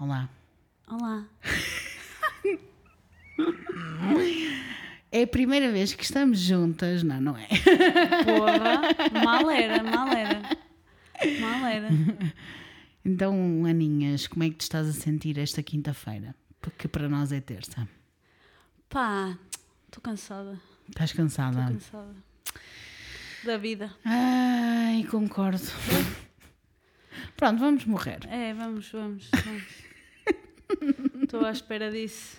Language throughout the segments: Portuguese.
Olá. Olá. É a primeira vez que estamos juntas, não, não é? Porra, mal era, mal era. Mal era. Então, Aninhas, como é que te estás a sentir esta quinta-feira? Porque para nós é terça. Pá, estou cansada. Estás cansada? Estou cansada. Da vida. Ai, concordo. Pronto, vamos morrer. É, vamos, vamos, vamos. Estou à espera disso.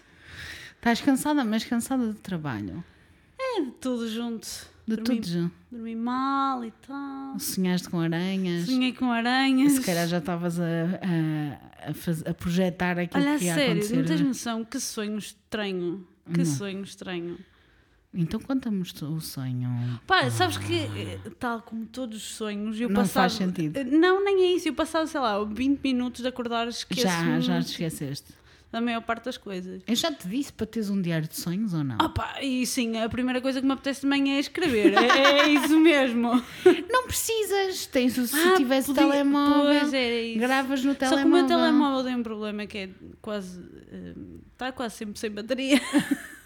Estás cansada, mas cansada do trabalho. É de tudo junto. De dormi, tudo. já. Dormi mal e tal. Sonhaste com aranhas. Sonhei com aranhas. Se calhar já estavas a, a, a, faz- a projetar aquilo Olha, que ia sério, acontecer. não tens noção que sonho estranho. Que Não. sonho estranho. Então conta-nos tu o sonho. Pá, sabes que, eh, tal como todos os sonhos, eu Não passava. faz sentido. Eh, Não, nem é isso. Eu passava, sei lá, 20 minutos de acordar, esqueço Já, já te esqueceste. da maior parte das coisas. Eu já te disse para teres um diário de sonhos ou não? Ah pá, e sim, a primeira coisa que me apetece de manhã é escrever. É, é isso mesmo. Não precisas, tens o, se Ah, tivesse podia- Telemóvel, Pois era isso. gravas no Só que o telemóvel. meu telemóvel tem um problema que é quase. Está quase sempre sem bateria.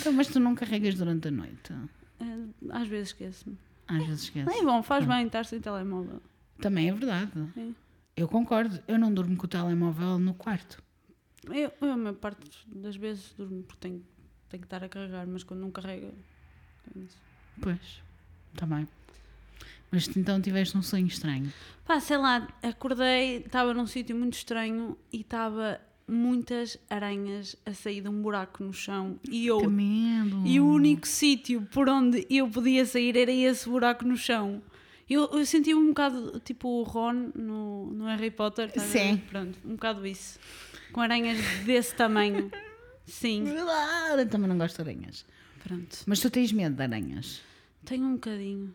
Então, mas tu não carregas durante a noite. Eh, Às vezes esqueço-me. Às vezes esqueces. Nem bom, faz bem estar sem telemóvel. Também é verdade. Sim. Eu concordo. Eu não durmo com o telemóvel no quarto. Eu, eu, a maior parte das vezes durmo porque tenho, tenho que estar a carregar, mas quando não carrega. é isso. Pois, também. Mas então tiveste um sonho estranho. Pá, sei lá, acordei, estava num sítio muito estranho e estava muitas aranhas a sair de um buraco no chão e eu. E o único sítio por onde eu podia sair era esse buraco no chão. Eu, eu sentia um bocado tipo o Ron no, no Harry Potter. ver? Sim. Pronto, um bocado isso. Com aranhas desse tamanho. Sim, Ah, Eu também não gosto de aranhas. pronto. Mas tu tens medo de aranhas. Tenho um bocadinho.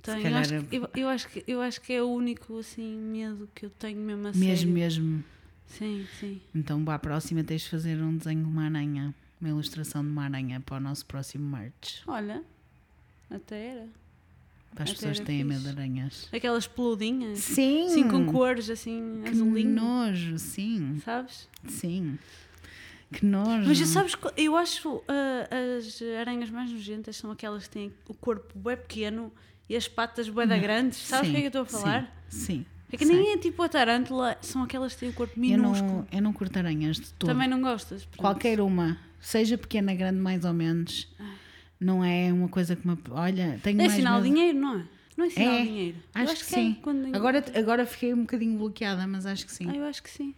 Tenho. Eu, calhar acho é- que, eu, eu acho que, eu acho que é o único assim, medo que eu tenho mesmo a Mesmo, sério. mesmo. Sim, sim. Então, a próxima tens de fazer um desenho de uma aranha. Uma ilustração de uma aranha para o nosso próximo merch. Olha, até era. Para as Até pessoas que têm medo de aranhas. Aquelas peludinhas. Sim! Assim com cores, assim, Que azulinho. nojo, sim. Sabes? Sim. Que nojo. Mas sabes, que eu acho ah, as aranhas mais nojentas são aquelas que têm o corpo bem pequeno e as patas bué da grandes. Sabes o que é que eu estou a falar? Sim. sim É que sei. nem é tipo a tarântula, são aquelas que têm o corpo Eu minúsculo. não, eu não curto aranhas de todo. Também não gostas? pronto. Qualquer uma, seja pequena, grande, mais ou menos, não é uma coisa que me. Olha, tenho É mais sinal de dinheiro, não é? Não é sinal É, de dinheiro. Eu Acho, que, é sim. quando- Agora, agora fiquei um bocadinho bloqueada, mas acho que sim. Ah, eu acho que sim.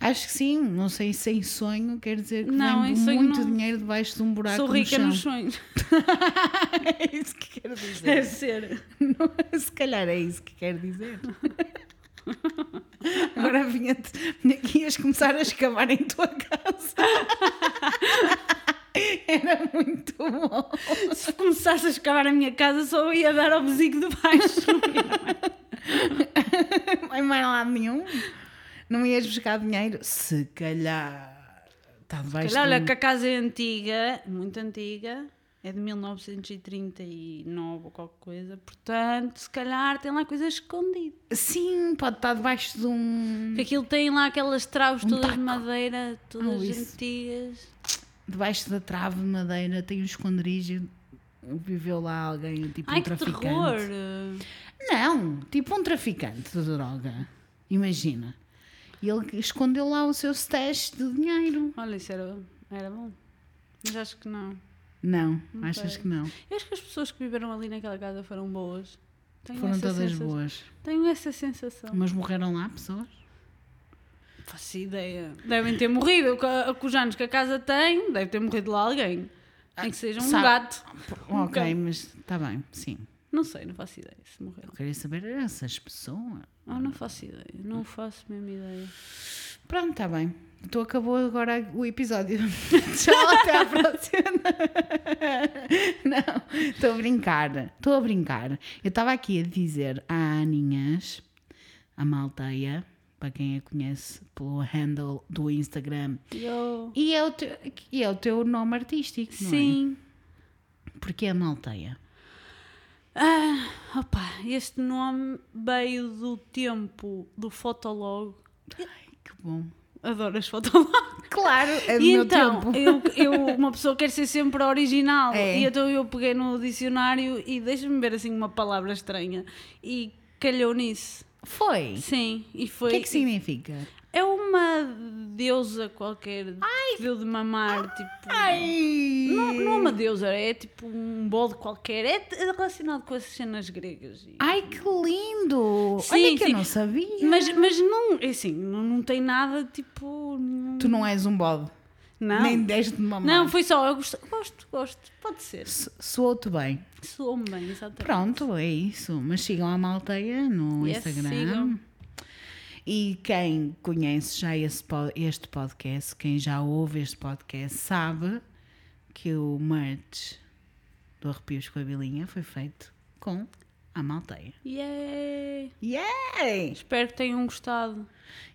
Acho que sim. Não sei se em sonho quer dizer que Não, em sonho muito não. dinheiro debaixo de um buraco Sou no rica chão. nos sonhos. é isso que quero dizer. Deve ser. Não, se calhar é isso que quer dizer. Agora vinha-te, ias começar a escavar em tua casa. Era muito bom. Se começasse a escavar a minha casa, só ia dar ao bezigo de baixo. Não vai mais lado nenhum. Não ias buscar dinheiro? Se calhar. Está debaixo Olha, olha que a casa é antiga, muito antiga, é de 1939 ou qualquer coisa, portanto, se calhar tem lá coisas escondidas. Sim, pode estar debaixo de um. Porque aquilo tem lá aquelas traves Um todas de madeira, todas isso. antigas. Debaixo da trave de madeira tem um esconderijo. Viveu lá alguém, tipo Ai, um traficante. terror! Não, tipo um traficante de droga. Imagina. E ele escondeu lá o seu stash de dinheiro. Olha, isso era, era bom. Mas acho que não. Não, Não achas sei. que não? Eu acho que as pessoas que viveram ali naquela casa foram boas. Tenho Foram todas sensação. boas. Tenho essa sensação. Mas morreram lá pessoas? Faço ideia. Devem ter morrido. Com, os anos que a casa tem, deve ter morrido lá alguém. Nem que seja um sabe- gato. Um ok, cão. mas está bem, sim. Não sei, não faço ideia se morreram. Eu queria saber essas pessoas. Ah, não faço ideia. Não faço mesmo ideia. Pronto, está bem. Então acabou agora o episódio. Tchau, até à próxima. Não, estou a brincar. Estou a brincar. Eu estava aqui a dizer à Aninhas, a Malteia, para quem a conhece pelo handle do Instagram, Eu... e é o teu, e é o teu nome artístico, não Sim. é? Porque é a Malteia. Ah, opa, este nome veio do tempo do Fotolog. Ai, que bom. Adoro as fotolabs. Claro, é do E meu então, tempo. eu, eu, uma pessoa quer ser sempre original. É. E então eu peguei no dicionário e deixa-me ver assim uma palavra estranha. E calhou nisso. Foi. Sim, e O foi. que é que significa? É uma deusa qualquer que deu de mamar, tipo. Ai! Não, não é uma deusa, é tipo um bode qualquer. É é relacionado com as cenas gregas. E- Ai, que lindo! Sim, Olha que sim. eu não sabia. Mas, mas não, é assim, não, não tem nada tipo. não- Tu não és um bode. Não. Nem deste de mamar. Não, foi só, eu gosto, gosto, gosto. Pode ser. So- Soou-te bem. Soou-me bem, exatamente. Pronto, é isso. Mas sigam a Malteia no Yes, Instagram. sigam. E quem conhece já esse, este podcast, quem já ouve este podcast, sabe que o merch do Arrepios com a Bilinha foi feito com a Malteia. Yay! Yay! Espero que tenham gostado.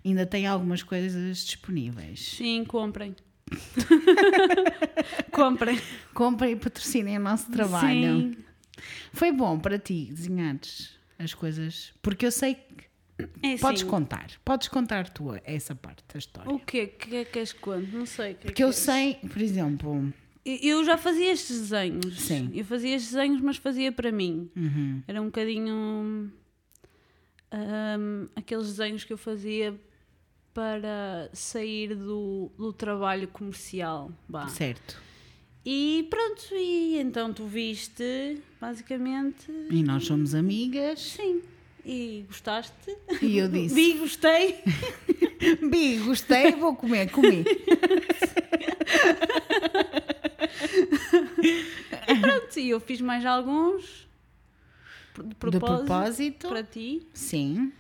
Ainda tem algumas coisas disponíveis. Sim, comprem. comprem. Comprem e patrocinem o nosso trabalho. Sim. Foi bom para ti desenhares as coisas, porque eu sei que É podes assim, contar, podes contar tu essa parte da história. O quê? O que é que és quando? Não sei. que é Porque que eu sei, por exemplo, Eu já fazia estes desenhos. Sim. Eu fazia estes desenhos, mas fazia para mim. uhum, Era um bocadinho. hum, aqueles desenhos que eu fazia para sair do, do trabalho comercial. vá. certo. E pronto, e então tu viste, basicamente. E nós somos amigas Sim. E gostaste? e eu disse: Vi, gostei. Bi, gostei, vou comer, comi. Pronto, e eu fiz mais alguns de De propósito, propósito, para ti sim,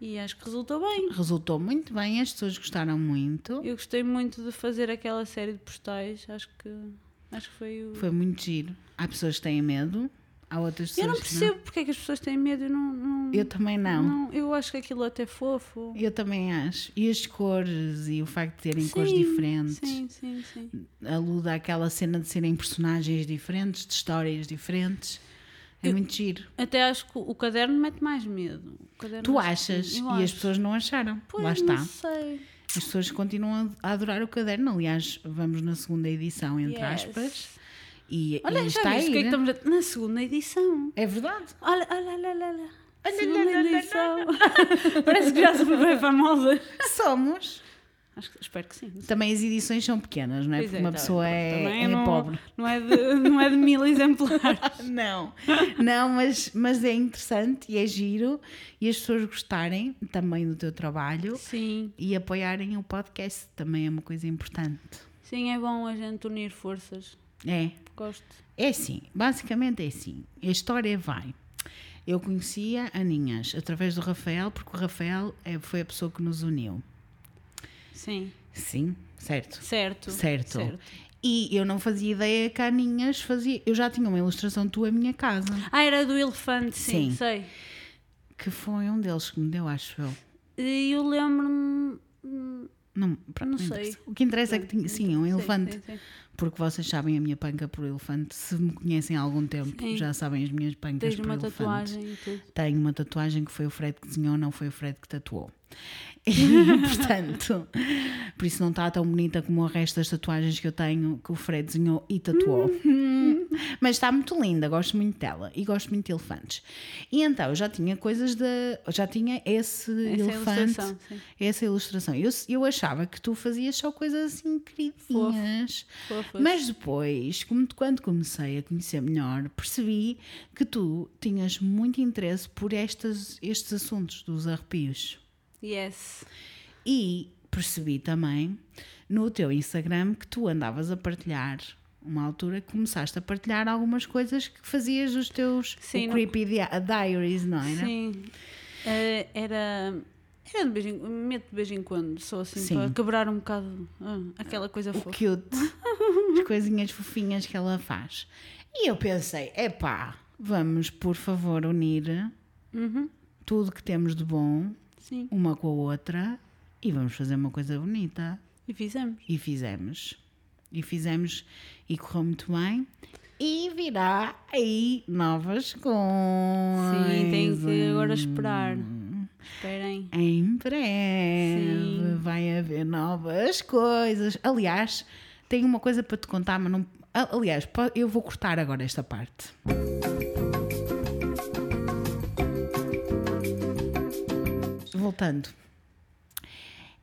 e acho que resultou bem. resultou muito bem, as pessoas gostaram muito. Eu gostei muito de fazer aquela série de postais, acho que acho que foi o. Foi muito giro. Há pessoas que têm medo, há outras pessoas Eu não que percebo porque é que as pessoas têm medo, eu não, não, Eu também não. não- eu acho que aquilo até é fofo. Eu também acho. E as cores e o facto de terem cores Sim, diferentes Sim, sim, sim. aluda àquela cena de serem personagens diferentes, de histórias diferentes. É Eu- muito giro. Até acho que o caderno mete mais medo. Tu achas e as acho. pessoas não acharam. Pois, Lá está. Não sei. As pessoas continuam a adorar o caderno. Aliás, vamos na segunda edição, entre Yes. aspas. E, Olha, e já está o aí. que é que estamos a... Na segunda edição. É verdade. Olha, olha, olha, olha. olha. Olha, Segunda olha, olha, edição. Parece que já somos bem famosas. Somos. Acho que, espero que sim. Também as edições são pequenas, não é? Pois Porque é, uma tá pessoa é, é não- pobre. Não é de, não é de mil exemplares. Não, não, mas, mas é interessante e é giro e as pessoas gostarem também do teu trabalho Sim, e apoiarem o podcast também é uma coisa importante. sim, é bom a gente unir forças. É, Gosto. é assim, basicamente é assim. A história vai. Eu conhecia a Aninhas através do Rafael, porque o Rafael é- foi a pessoa que nos uniu. Sim, Sim, certo. certo. Certo. certo. E eu não fazia ideia que a Aninhas fazia. Eu já tinha uma ilustração tua minha casa, Ah, era do elefante, sim, Sim. sei. que foi um deles que me deu, acho eu. E eu lembro-me. Não, Não sei. O que interessa é que tinha, sim, um sim, elefante. sim, sim. Porque vocês sabem a minha panca por elefante. Se me conhecem há algum tempo, Sim. já sabem as minhas pancas Tens por uma elefante. tatuagem e tudo. Tenho uma tatuagem que foi o Fred que desenhou, não foi o Fred que tatuou. E, portanto, por isso não está tão bonita como o resto das tatuagens que eu tenho, que o Fred desenhou e tatuou. Mas está muito linda, gosto muito dela e gosto muito de elefantes. E então, eu já tinha coisas de. Já tinha esse Essa elefante, ilustração, sim. essa ilustração. Eu, eu achava que tu fazias só coisas assim queridinhas. Fofas. Mas depois, como- quando comecei a conhecer melhor, percebi que tu tinhas muito interesse por estas, estes assuntos dos arrepios. Yes. E percebi também no teu Instagram que tu andavas a partilhar, uma altura que começaste a partilhar algumas coisas que fazias dos teus Sim, o no- creepy dia- diaries, não era? Sim. Eh, era. Era de vez em meto de vez em quando, só assim, Sim. para quebrar um bocado ah, aquela coisa O fofa. cute, as coisinhas fofinhas que ela faz. E eu pensei, epá, vamos por favor unir Uhum. tudo que temos de bom Sim. uma com a outra e vamos fazer uma coisa bonita. E fizemos. E fizemos. E fizemos e correu muito bem. E virá aí novas coisas. Sim, tem que agora esperar. Esperem. Em breve Sim. vai aprender novas coisas. Aliás, tenho uma coisa para te contar, mas não. Aliás, eu vou cortar agora esta parte. Voltando.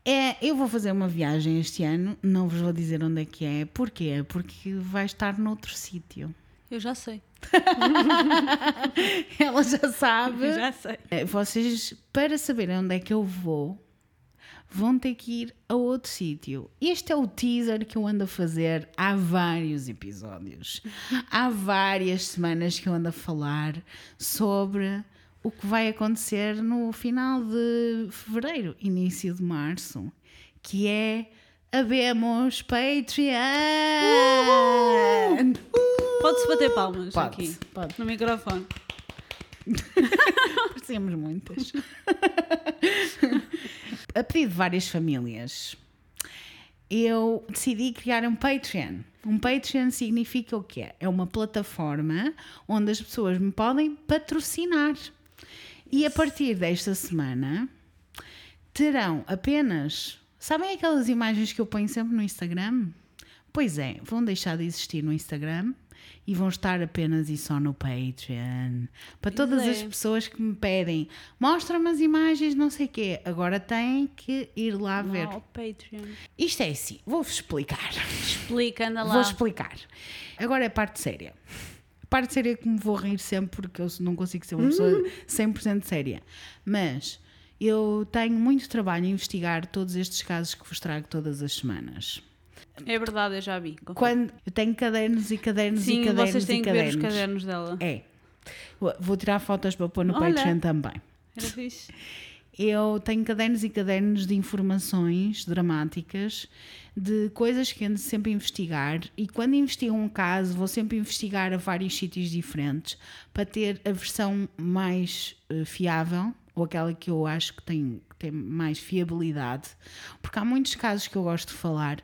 É, eu vou fazer uma viagem este ano, não vos vou dizer onde é que é. Porquê? Porque vai estar noutro sítio. Eu já sei. Ela já sabe. Eu já sei. É, vocês, para saberem onde é que eu vou, vão ter que ir a outro sítio. Este é o teaser que eu ando a fazer há vários episódios. Há várias semanas que eu ando a falar sobre o que vai acontecer no final de fevereiro, início de março, que é Habemos Patreon! Pode-se bater palmas Pode, aqui pode. no microfone. Parecemos muitas. a pedido de várias famílias, eu decidi criar um Patreon. Um Patreon significa o quê? É uma plataforma onde as pessoas me podem patrocinar. E a partir desta semana terão apenas. Sabem aquelas imagens que eu ponho sempre no Instagram? Pois é, vão deixar de existir no Instagram e vão estar apenas e só no Patreon. Para todas é. as pessoas que me pedem, mostra-me as imagens, não sei o quê, agora têm que ir lá ver. Ao Patreon. Isto é assim, vou-vos explicar. Explica, anda lá. Vou explicar. Agora é parte séria. A parte séria que me vou rir sempre porque eu não consigo ser uma pessoa 100% séria. Mas eu tenho muito trabalho a investigar todos estes casos que vos trago todas as semanas. É verdade, eu já vi. Quando eu tenho cadernos e cadernos Sim, e cadernos vocês têm e que ver cadernos. os cadernos dela. É. Vou tirar fotos para pôr no Olha. Patreon também. Era fixe. Eu tenho cadernos e cadernos de informações dramáticas, de coisas que ando sempre a investigar, e quando investigo um caso, vou sempre investigar a vários sítios diferentes para ter a versão mais eh, fiável, ou aquela que eu acho que tem, que tem mais fiabilidade, porque há muitos casos que eu gosto de falar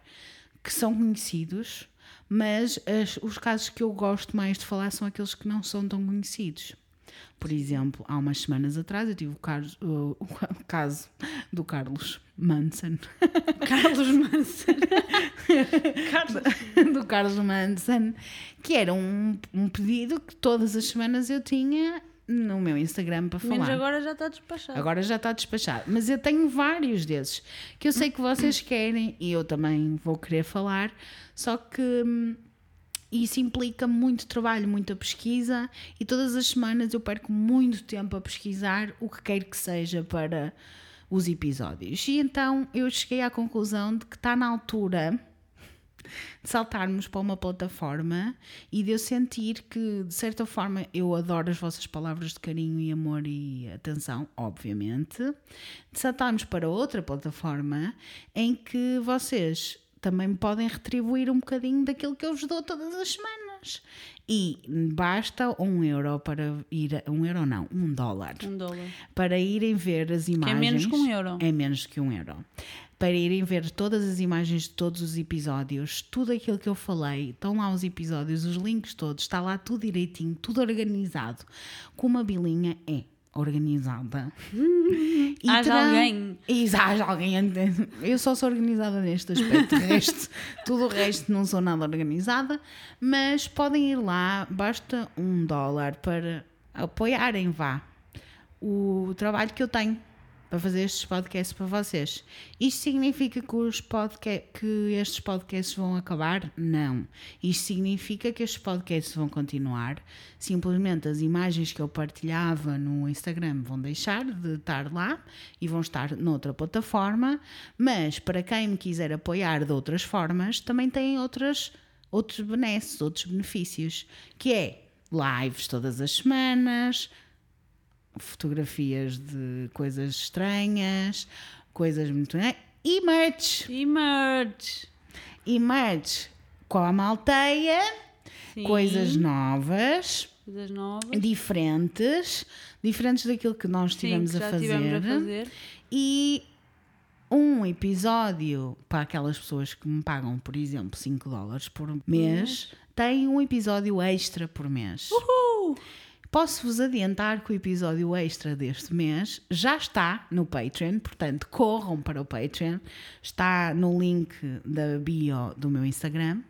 que são conhecidos, mas as- os casos que eu gosto mais de falar são aqueles que não são tão conhecidos. Por exemplo, há umas semanas atrás eu tive o, caso- o- o caso do Carlos Manson. Carlos Manson. Carlos. do Carlos Manson, que era um, um pedido que todas as semanas eu tinha no meu Instagram para falar. Menos agora já está despachado. Agora já está despachado. Mas eu tenho vários desses que eu sei que vocês querem e eu também vou querer falar, só que hum, isso implica muito trabalho, muita pesquisa e todas as semanas eu perco muito tempo a pesquisar o que quer que seja para os episódios. E então eu cheguei à conclusão de que está na altura de saltarmos para uma plataforma e de eu sentir que, de certa forma, eu adoro as vossas palavras de carinho e amor e atenção, obviamente, de saltarmos para outra plataforma em que vocês também me podem retribuir um bocadinho daquilo que eu vos dou todas as semanas. E basta um euro para ir. Um euro não, um dólar. Um dólar. Para irem ver as imagens. menos que um euro. É menos que um euro. Para irem ver todas as imagens de todos os episódios, tudo aquilo que eu falei, estão lá os episódios, os links todos, está lá tudo direitinho, tudo organizado. Com uma bilinha é organizada. E Haja terão- alguém. Isso, haja alguém. Eu só sou organizada neste aspecto. Resto, tudo o resto não sou nada organizada. Mas podem ir lá, basta um dólar para apoiarem, vá, o trabalho que eu tenho para fazer estes podcasts para vocês. Isto significa que, os que estes podcasts vão acabar? Não. Isto significa que estes podcasts vão continuar. Simplesmente as imagens que eu partilhava no Instagram vão deixar de estar lá e vão estar noutra plataforma. Mas para quem me quiser apoiar de outras formas, também tem outras, outros benesses, outros benefícios, que é lives todas as semanas, fotografias de coisas estranhas, coisas muito. E merch! E merch. E merch com a malteia, Sim. coisas novas, Coisas novas. diferentes, diferentes daquilo que nós Sim, estivemos que a fazer. tivemos a fazer. E um episódio para aquelas pessoas que me pagam, por exemplo, 5 dólares por mês, tem um episódio extra por mês. Uhul! Posso-vos adiantar que o episódio extra deste mês já está no Patreon, portanto, corram para o Patreon. Está no link da bio do meu Instagram.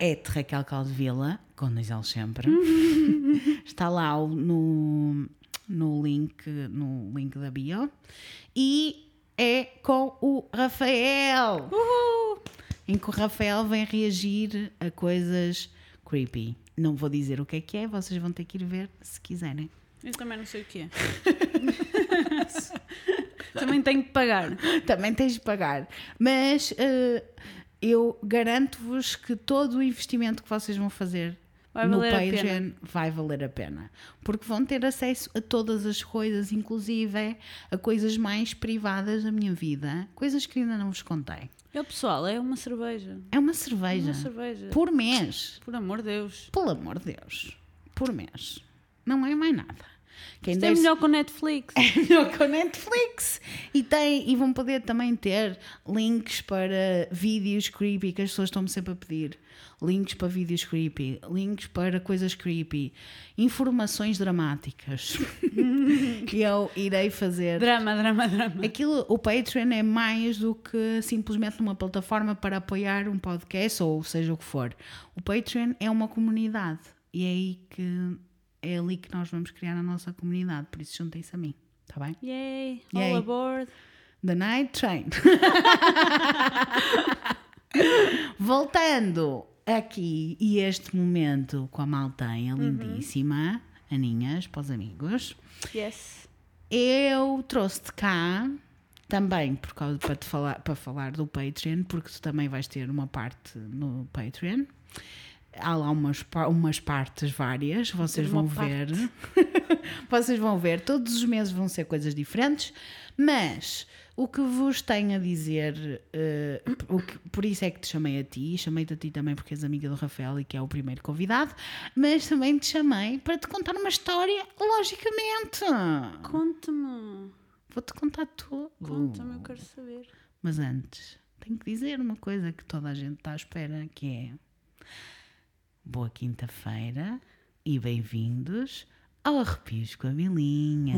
É de Raquel Caldevila, com dois L's sempre. está lá no, no, link, no link da bio. E é com o Rafael em que o Rafael vem reagir a coisas creepy. Não vou dizer o que é que é, vocês vão ter que ir ver se quiserem. Eu também não sei o que é. também tenho que pagar. Também tens de pagar. Mas eh, eu garanto-vos que todo o investimento que vocês vão fazer Vai no Patreon vai valer a pena. Porque vão ter acesso a todas as coisas, inclusive a coisas mais privadas da minha vida, coisas que ainda não vos contei. Eu, pessoal, é uma cerveja. É uma É cerveja Uma cerveja. por mês. Por amor de Deus. Pelo amor de Deus. Por mês. Não é mais nada. Quem Isto é melhor que o Netflix. é melhor que o Netflix. E, tem, e vão poder também ter links para vídeos creepy que as pessoas estão-me sempre a pedir. Links para vídeos creepy, links para coisas creepy, informações dramáticas. E eu irei fazer. Drama, drama, drama. Aquilo, o Patreon é mais do que simplesmente uma plataforma para apoiar um podcast ou seja o que for. O Patreon é uma comunidade e é aí que é ali que nós vamos criar a nossa comunidade. Por isso juntem-se a mim, está bem? Yay, Yay. all aboard. The Night Train. Voltando aqui e este momento com a maltenha lindíssima, Aninhas, para os amigos. Yes. Eu trouxe-te cá também por causa, para, te falar, para falar do Patreon, porque tu também vais ter uma parte no Patreon. Há lá umas, umas partes várias, vocês vão ver. vocês vão ver, todos os meses vão ser coisas diferentes, mas o que vos tenho a dizer, o que- por isso é que te chamei a ti, chamei-te a ti também porque és amiga do Rafael e que é o primeiro convidado, mas também te chamei para te contar uma história, logicamente. Conta-me. Vou-te contar tudo. Conta-me, eu quero saber. Mas antes, tenho que dizer uma coisa que toda a gente está à espera, que é boa quinta-feira e bem-vindos ao Arrepios com a Milinha.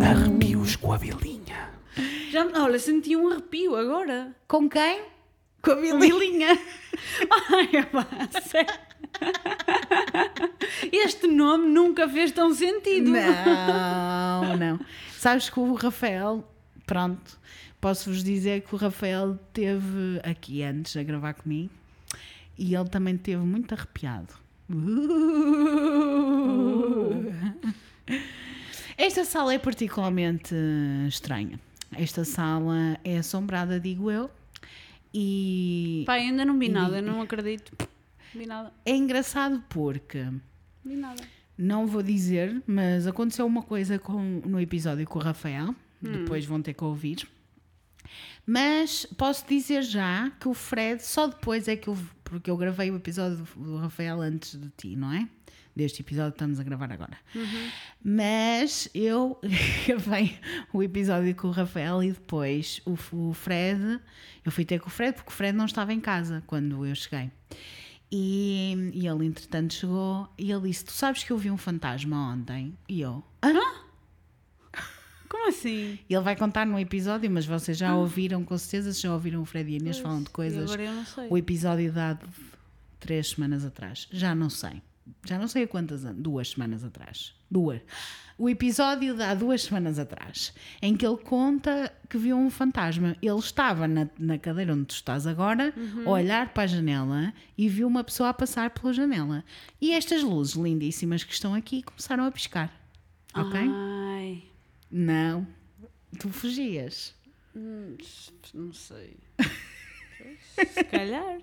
Arrepios com a Milinha. Já, olha, senti um arrepio agora. Com quem? Com a Milinha. Ai, pá, sério. Este nome nunca fez tão sentido. Não, não. Sabes que o Rafael, pronto, posso-vos dizer que o Rafael teve aqui antes a gravar comigo e ele também teve muito arrepiado. Esta sala é particularmente estranha. Esta sala é assombrada, digo eu, e Pai, ainda não vi nada, não acredito. Vi nada, é engraçado porque vi nada. Não vou dizer, mas aconteceu uma coisa com, no episódio com o Rafael. Depois vão ter que ouvir. Mas posso dizer já que o Fred, só depois é que eu. Porque eu gravei o episódio do Rafael antes de ti, não é? Deste episódio que estamos a gravar agora. Mas eu gravei o episódio com o Rafael e depois o, o Fred. Eu fui ter com o Fred porque o Fred não estava em casa quando eu cheguei. E, e ele, entretanto, chegou e ele disse: Tu sabes que eu vi um fantasma ontem? E eu. Hã? Como assim? Ele vai contar no episódio, mas vocês já ouviram, com certeza, já ouviram o Fred e a Inês falando de coisas. não. O episódio dado três semanas atrás. Já não sei. Já não sei a quantas. Duas semanas atrás. Duas. O episódio de há duas semanas atrás, em que ele conta que viu um fantasma. Ele estava na, na cadeira onde tu estás agora, a olhar para a janela e viu uma pessoa a passar pela janela. E estas luzes lindíssimas que estão aqui começaram a piscar. Ok? Ai, Não. Tu fugias. hum, não sei. Se calhar.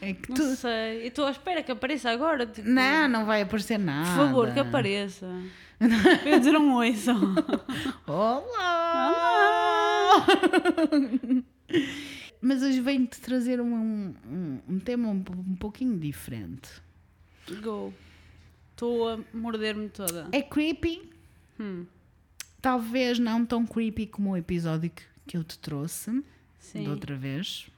É que Não tu. sei. Eu estou à espera que apareça agora. Tipo, Não, não vai aparecer nada. Por favor, que apareça. Eu dizer um oi só. Olá! Mas hoje venho-te trazer um, um, um tema um, um pouquinho diferente. Go. Estou a morder-me toda. É creepy, Hum, talvez não tão creepy como o episódio que, que eu te trouxe sim. da outra vez.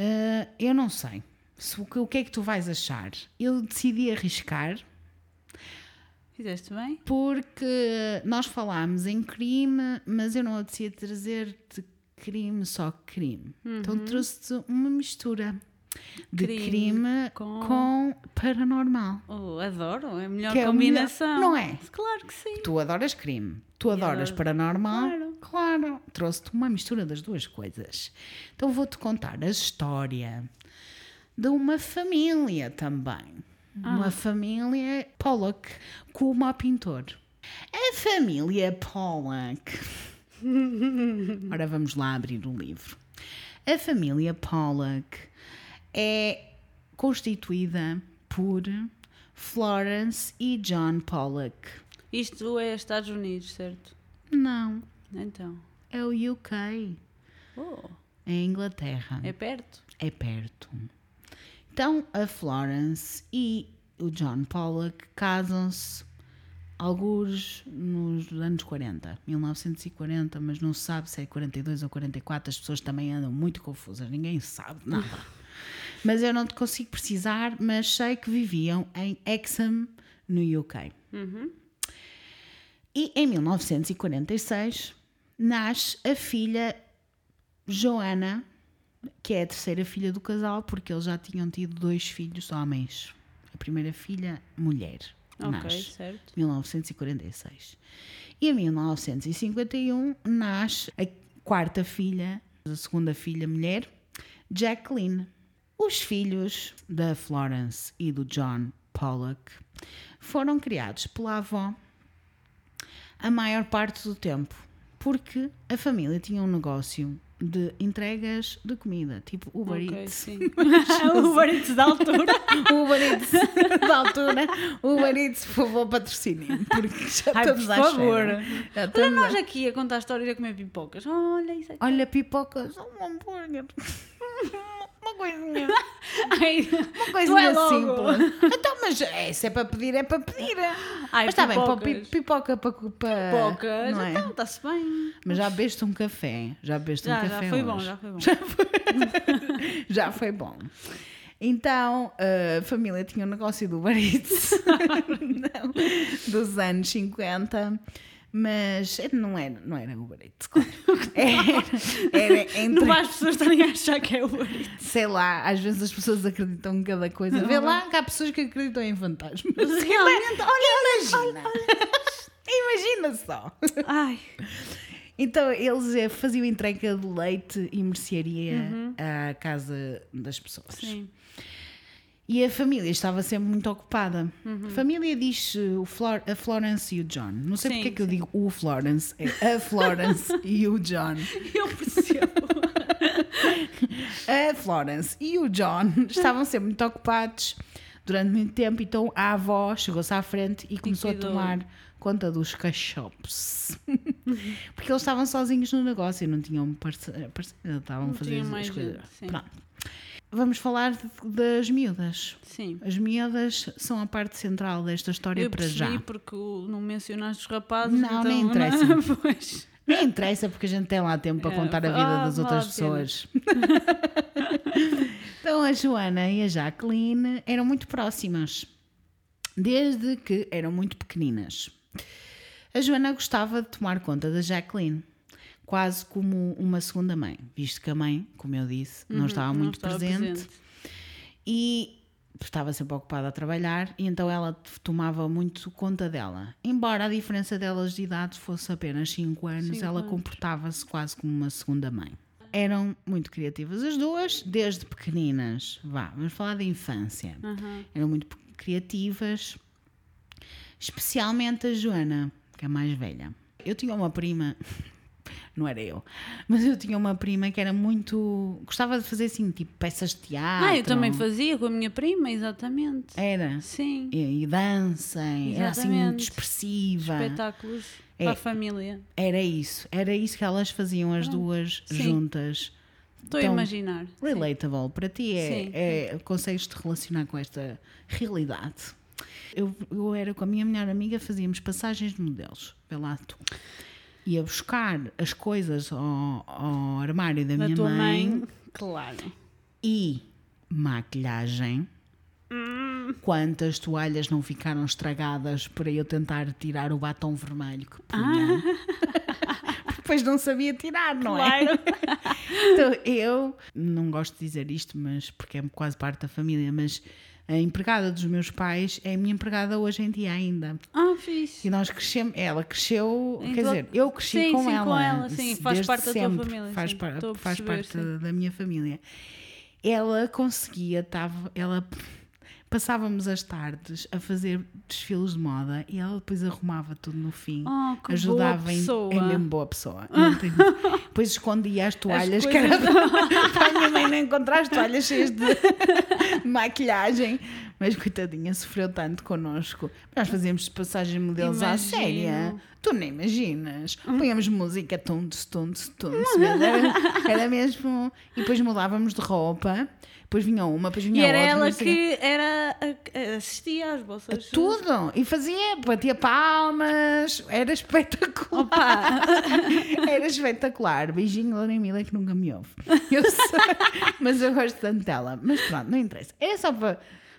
Eh, eu não sei. Se, o, que, o que é que tu vais achar? Eu decidi arriscar Fizeste bem? porque nós falámos em crime, mas eu não apetecia trazer-te crime, só crime. Então trouxe-te uma mistura de Crime crime, com- com... paranormal. Oh, adoro, é a melhor Que é combinação. melhor- não é? Claro que sim. Tu adoras crime, tu adoras paranormal. Claro. Claro. Trouxe-te uma mistura das duas coisas. Então vou-te contar a história de uma família também. Ah. Uma família Pollock, como a pintor. A família Pollock. Ora, vamos lá abrir o livro. A família Pollock é constituída por Florence e John Pollock. Isto é Estados Unidos, certo? Não, Então. é o UK, Oh, é a Inglaterra. é perto? É perto. Então, a Florence e o John Pollock casam-se alguns nos anos 40, 1940, mas não se sabe se é 42 ou 44, as pessoas também andam muito confusas, ninguém sabe nada. mas eu não te consigo precisar, mas sei que viviam em Exham, no UK. Uhum. E em 1946 nasce a filha Joana, que é a terceira filha do casal, porque eles já tinham tido dois filhos homens. A primeira filha, mulher, Ok, nasce. certo. 1946. E em 1951 nasce a quarta filha, a segunda filha mulher, Jacqueline. Os filhos da Florence e do John Pollock foram criados pela avó a maior parte do tempo, porque a família tinha um negócio de entregas de comida, tipo Uber Ok, Eats. Uber Eats da altura. Uber Eats da altura, Uber Eats, por favor, patrocinem, porque já Ai, estamos por à favor. Já Olha estamos nós aqui a contar histórias a comer pipocas. Olha isso aqui. Olha, pipocas, um hambúrguer. Uma coisinha, Ai, uma coisinha é simples. Então, mas é, se é para pedir, é para pedir. Ai, mas está bem, para pipoca para. para Pipocas. não é? Então, está-se bem. Mas já bebeste um café. Já bebeste um Já, café já foi bom, hoje. já foi bom. Já foi bom. Então, a família tinha um negócio do Não, dos anos 50, mas não era, não era Uber Eats, claro. Era, era entre, Não vai as pessoas estarem a achar que é Uber Eats. sei lá, às vezes as pessoas acreditam em cada coisa. Vê lá que há pessoas que acreditam em fantasmas. Realmente, olha, imagina. Imagina só. Ai, Então eles eh, faziam entrega de leite e mercearia à casa das pessoas. sim. E a família estava sempre muito ocupada. A família diz eh, o Flor a Florence e o John. Não sei Sim, porque é que eu sim. digo o Florence, é a Florence e o John. Eu percebo. A Florence e o John estavam sempre muito ocupados durante muito tempo, então a avó chegou-se à frente e começou a tomar conta dos cachorros. Porque eles estavam sozinhos no negócio e não tinham parceiro, estavam a fazer as coisas. Pronto. Vamos falar de- das miúdas. Sim. As miúdas são a parte central desta história Eu para já. porque o- não mencionaste os rapazes. Não, então, nem interessa. Pois. Nem interessa porque a gente tem lá tempo para É, contar a vida ah, das outras pessoas. então a Joana e a Jacqueline eram muito próximas, desde que eram muito pequeninas. A Joana gostava de tomar conta da Jacqueline, quase como uma segunda mãe, visto que a mãe, como eu disse, não estava Uhum, Não muito estava presente, e estava sempre ocupada a trabalhar e então ela tomava muito conta dela. Embora a diferença delas de idade fosse apenas 5 anos, Cinco ela comportava-se quase como uma segunda mãe. Eram muito criativas as duas, desde pequeninas. Vá, vamos falar da infância. Aham. Eram muito criativas, especialmente a Joana, que é a mais velha. Eu tinha uma prima, não era eu, mas eu tinha uma prima que era muito. gostava de fazer assim, tipo peças de teatro. Ah, eu também fazia com a minha prima, exatamente. Era. Sim. E, e dança, e era assim muito Exatamente. expressiva. Espetáculos É. para a família. Era isso, era isso que elas faziam as duas Sim. juntas. Estou Então, a imaginar. Sim. Relatable para ti é, Sim, é consegues te relacionar com esta realidade. Eu, eu era com a minha melhor amiga, fazíamos passagens de modelos, lá tu. Ia buscar as coisas ao, ao armário da, Da minha tua mãe, mãe, claro. e maquilhagem. Quantas toalhas não ficaram estragadas para eu tentar tirar o batom vermelho que punha? Porque Depois não sabia tirar, não é? Claro. Então, eu não gosto de dizer isto, mas porque é quase parte da família, mas a empregada dos meus pais é a minha empregada hoje em dia ainda. Ah, fixe. E nós crescemos, ela cresceu, quer dizer, eu cresci Sim, com, sim, ela, com ela, sim, faz parte da tua família, Faz, sim, par- faz perceber, parte sim. da minha família. Ela conseguia, tava, ela passávamos as tardes a fazer desfiles de moda e ela depois arrumava tudo no fim. Oh, que ajudava boa em, pessoa. é mesmo boa pessoa. Depois escondia as toalhas, que era para a minha mãe não encontrar as toalhas cheias de maquilhagem. Mas coitadinha, sofreu tanto connosco. Nós fazíamos passagens de modelos à Imagino. séria. Tu nem imaginas. Punhamos música, tundes, tundes, tundes. Era, era mesmo. E depois mudávamos de roupa. Depois vinha uma, depois vinha E era outra. ela sei o quê. que era, a- a- assistia às vossas. Tudo! E fazia, batia palmas, era espetacular. Opa! Era espetacular. Beijinho, Lorena Mila, que nunca me ouve. Eu sei, mas eu gosto tanto dela. Mas pronto, não interessa. Era só para,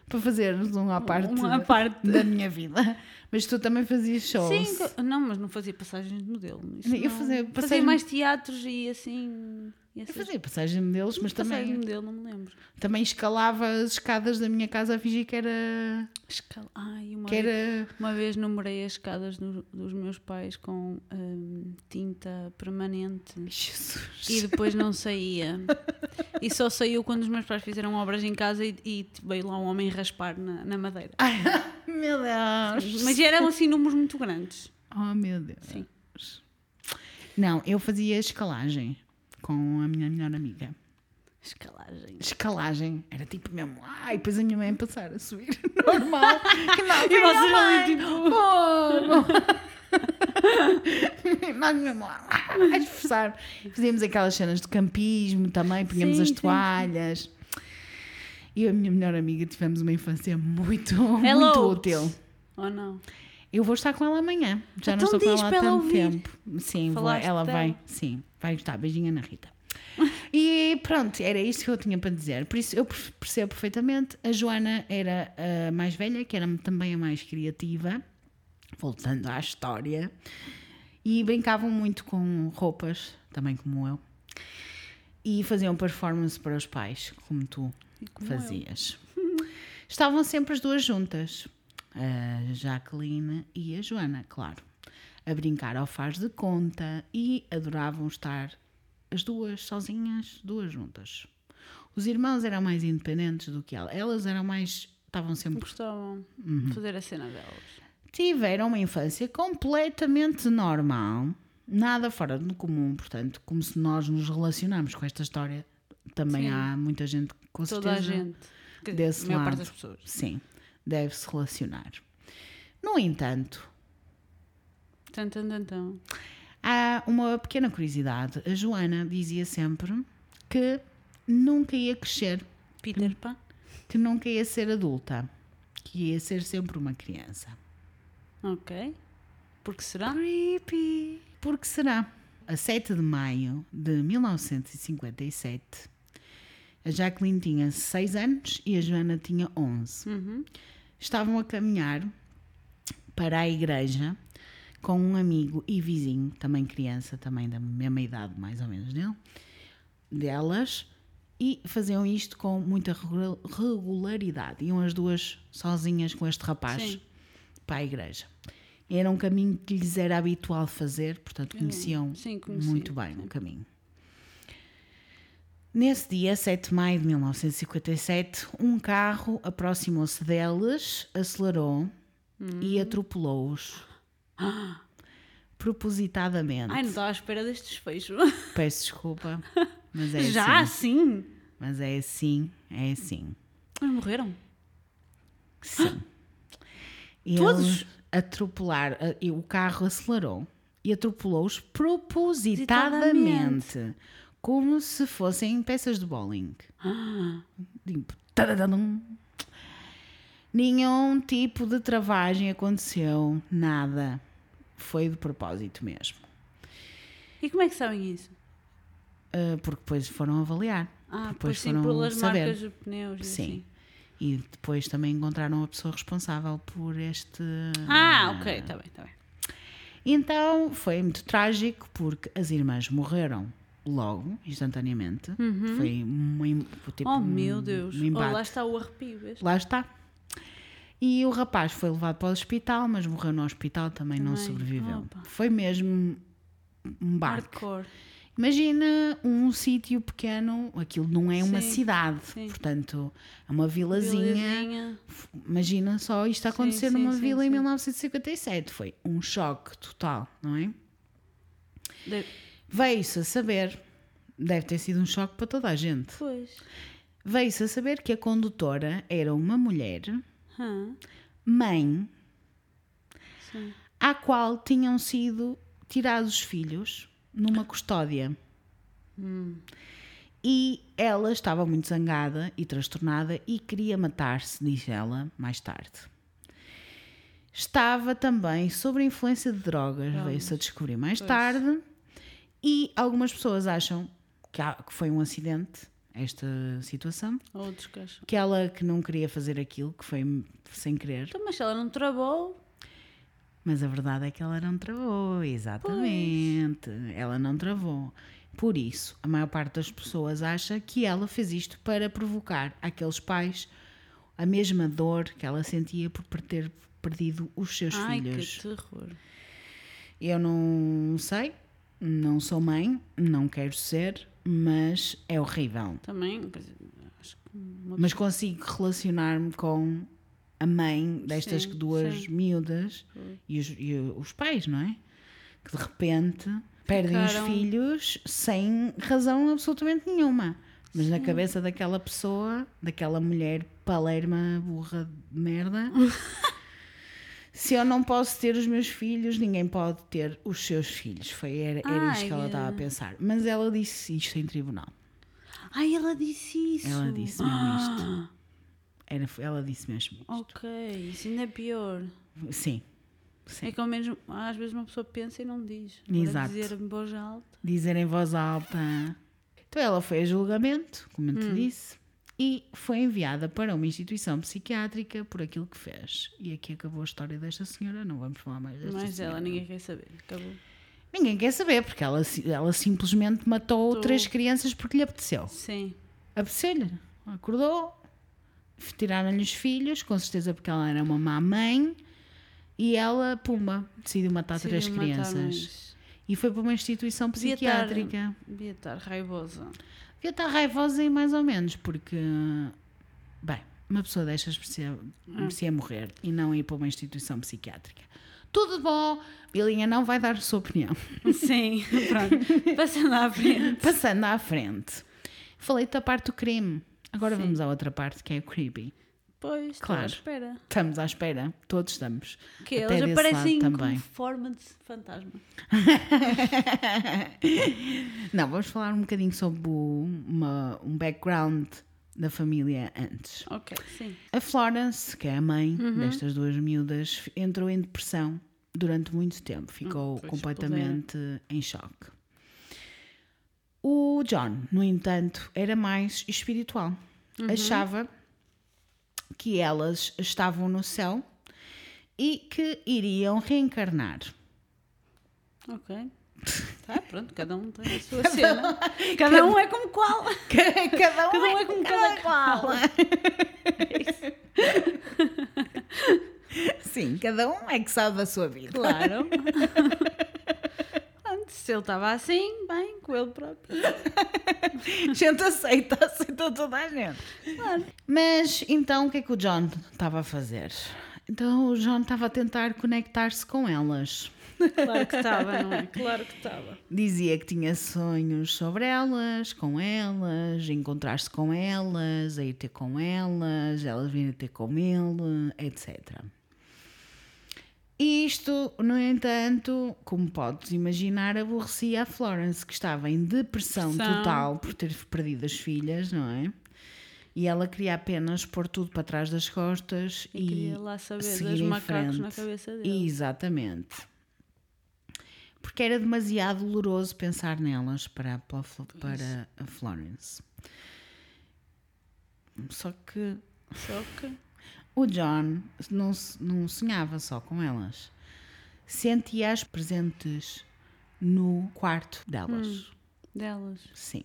para fazermos uma à parte, Uma parte. da minha vida. Mas tu também fazias shows. Sim, não, mas não fazia passagens de modelo. Eu não. fazia Fazia passagem- mais teatros e assim. Eu fazia passagem de modelos, mas Passagem de também, modelo, não me lembro. também escalava as escadas da minha casa a fingir que era. Escal... Ai, uma, Que vez, era... uma vez numerei as escadas do- dos meus pais com hum, tinta permanente Jesus. e depois não saía. E só saiu quando os meus pais fizeram obras em casa e, e veio lá um homem raspar na, na madeira. Ai, meu Deus. Mas eram assim números muito grandes. Oh, meu Deus. Sim. Não, eu fazia escalagem com a minha melhor amiga. Escalagem. Escalagem. Era tipo mesmo. Ai, depois a minha mãe passar a subir. Normal. Não, E vocês mãe. ali, tipo- Oh, Nós mesmo lá a esforçar. Fazíamos aquelas cenas de campismo também, punhamos Sim, as sim, toalhas. E eu e a minha melhor amiga tivemos uma infância muito, muito útil. Ou não? Eu vou estar com ela amanhã. Já não Então estou com ela há tanto ouvir. tempo. Sim, vou- ela dela. vai. Sim, vai gostar. Beijinho na Rita. E pronto, era isto que eu tinha para dizer. Por isso eu perce- percebo perfeitamente. A Joana era a mais velha, que era também a mais criativa, voltando à história, e brincavam muito com roupas, também como eu, e faziam performance para os pais, como tu como eu. fazias. Estavam sempre as duas juntas, a Jacqueline e a Joana, claro, a brincar ao faz de conta e adoravam estar as duas sozinhas, duas juntas. Os irmãos eram mais independentes do que ela, elas eram mais. estavam sempre. Gostavam Uhum. de fazer a cena delas. Tiveram uma infância completamente normal, nada fora do comum, portanto, como se nós nos relacionarmos com esta história, também Sim. há muita gente com Toda a certeza gente. Quer dizer, desse a maior parte lado. das pessoas. Sim, deve-se relacionar. No entanto, Tan, tan, tan, tan. há uma pequena curiosidade. A Joana dizia sempre que nunca ia crescer, Peter Pan. que nunca ia ser adulta, que ia ser sempre uma criança. Ok. Porque será? Creepy! Por que será? A 7 de maio de 1957, a Jacqueline tinha 6 anos e a Joana tinha 11. Uhum. Estavam a caminhar para a igreja com um amigo e vizinho, também criança, também da mesma idade mais ou menos dele, delas, e faziam isto com muita regu- regularidade. Iam as duas sozinhas com este rapaz Sim. para a igreja. Era um caminho que lhes era habitual fazer, portanto conheciam Sim, muito bem o caminho. Nesse dia, 7 de maio de 1957, um carro aproximou-se deles, acelerou Hum. e atropelou-os. Propositadamente. Ai, não estava à espera deste desfecho. Peço desculpa, mas é Já assim. assim? Mas é assim, é assim. Mas morreram? Sim. Eles Todos? atropelaram, a- e o carro acelerou e atropelou-os propositadamente, como se fossem peças de bowling. Ah, Tipo, tadadadum. Nenhum tipo de travagem aconteceu, nada. Foi de propósito mesmo. E como é que sabem isso? Uh, porque depois foram avaliar. Ah, Depois pois sim, foram pelas saber. marcas de pneus. Sim. assim. E depois também encontraram a pessoa responsável por este. Ah, ok, está bem, está bem. Então foi muito trágico porque as irmãs morreram logo, instantaneamente. Foi um, em- tipo, oh meu Deus. um Oh, lá está o arrepio. vês? Lá está. E o rapaz foi levado para o hospital, mas morreu no hospital, também, não Também. sobreviveu. Opa. Foi mesmo um barco. Hardcore. Imagina um sítio pequeno, aquilo não é uma Sim, cidade, sim. portanto, é uma vilazinha. Vilazinha. Imagina só isto a acontecer sim, numa vila em sim. 1957. Foi um choque total, não é? De- Veio-se a saber, deve ter sido um choque para toda a gente. Pois. Veio-se a saber que a condutora era uma mulher, Hã? mãe, Sim. à qual tinham sido tirados os filhos numa custódia. E ela estava muito zangada e transtornada e queria matar-se, diz ela mais tarde. Estava também sob a influência de drogas, veio-se a descobrir mais Pois. tarde. E algumas pessoas acham que há- que foi um acidente, esta situação. Outros que acham. Que ela que não queria fazer aquilo, que foi sem querer. Então, mas ela não travou, Mas a verdade é que ela não travou, exatamente. Ela não travou. Por isso, a maior parte das pessoas acha que ela fez isto para provocar àqueles pais a mesma dor que ela sentia por ter perdido os seus ai filhos. que terror. Eu não sei, não sou mãe, não quero ser, mas é horrível. Também, acho que uma Mas consigo relacionar-me com a mãe destas Sim, duas sim. miúdas e os, e os pais, não é? Que de repente perdem os filhos sem razão absolutamente nenhuma. Mas na cabeça daquela pessoa, daquela mulher palerma, burra de merda, se eu não posso ter os meus filhos, ninguém pode ter os seus filhos. Foi, era, era isto que ela estava a eh. pensar. Mas ela disse isto em tribunal. Ai, ela disse isso. Ela disse mesmo isto. Era, ela disse mesmo isto. Ok, isso ainda é pior. Sim. Sim. É que ao menos às vezes uma pessoa pensa e não diz. Exato. dizer em voz alta. Dizer em voz alta. Então ela foi a julgamento, como eu te disse, e foi enviada para uma instituição psiquiátrica por aquilo que fez. E aqui acabou a história desta senhora, não vamos falar mais desta Mas senhora. ela ninguém quer saber. Acabou. Ninguém quer saber, porque ela, ela simplesmente matou três crianças porque lhe apeteceu. Sim. Apeteceu-lhe. Acordou, tiraram-lhe os filhos, com certeza porque ela era uma má mãe, e ela, pumba, decidiu matar três Decidiu matar crianças. mães. E foi para uma instituição Devia estar- psiquiátrica. Devia estar raivosa. Devia estar raivosa e mais ou menos, porque, bem, uma pessoa merecia morrer e não ir para uma instituição psiquiátrica. Tudo bom, Bilinha não vai dar a sua opinião. Sim, pronto. Passando à frente. Passando à frente, falei-te da parte do crime. Agora Sim. vamos à outra parte que é o creepy. Pois, Claro. à espera. Estamos à espera, todos estamos. Que Até eles aparecem também. forma de fantasma. Não, vamos falar um bocadinho sobre uma- um background da família antes. Ok, sim. A Florence, que é a mãe destas duas miúdas, entrou em depressão durante muito tempo, ficou Hum, completamente em choque. O John, no entanto, era mais espiritual. Achava que elas estavam no céu e que iriam reencarnar. Ok. Tá, pronto, cada um tem a sua cena. Cada um é como qual. Cada um, Cada um é como cada qual. Sim, cada um é que sabe a sua vida. Claro. Pronto, se ele estava assim, bem, com ele próprio. A gente aceita, aceita toda a gente. Mas então o que é que o John estava a fazer? Então o John estava a tentar conectar-se com elas. Claro que estava, não é? Claro que estava. Dizia que tinha sonhos sobre elas, com elas, encontrar-se com elas, a ir ter com elas, elas virem ter com ele, etc. Isto, no entanto, como podes imaginar, aborrecia a Florence, que estava em depressão total por ter perdido as filhas, não é? E ela queria apenas pôr tudo para trás das costas E e, queria lá saber seguir dos macacos na frente. cabeça dele. Exatamente. Porque era demasiado doloroso pensar nelas para, para, para a Florence. Só que Só que. O John não, não sonhava só com elas. Sentia-as presentes no quarto delas. Delas. Sim.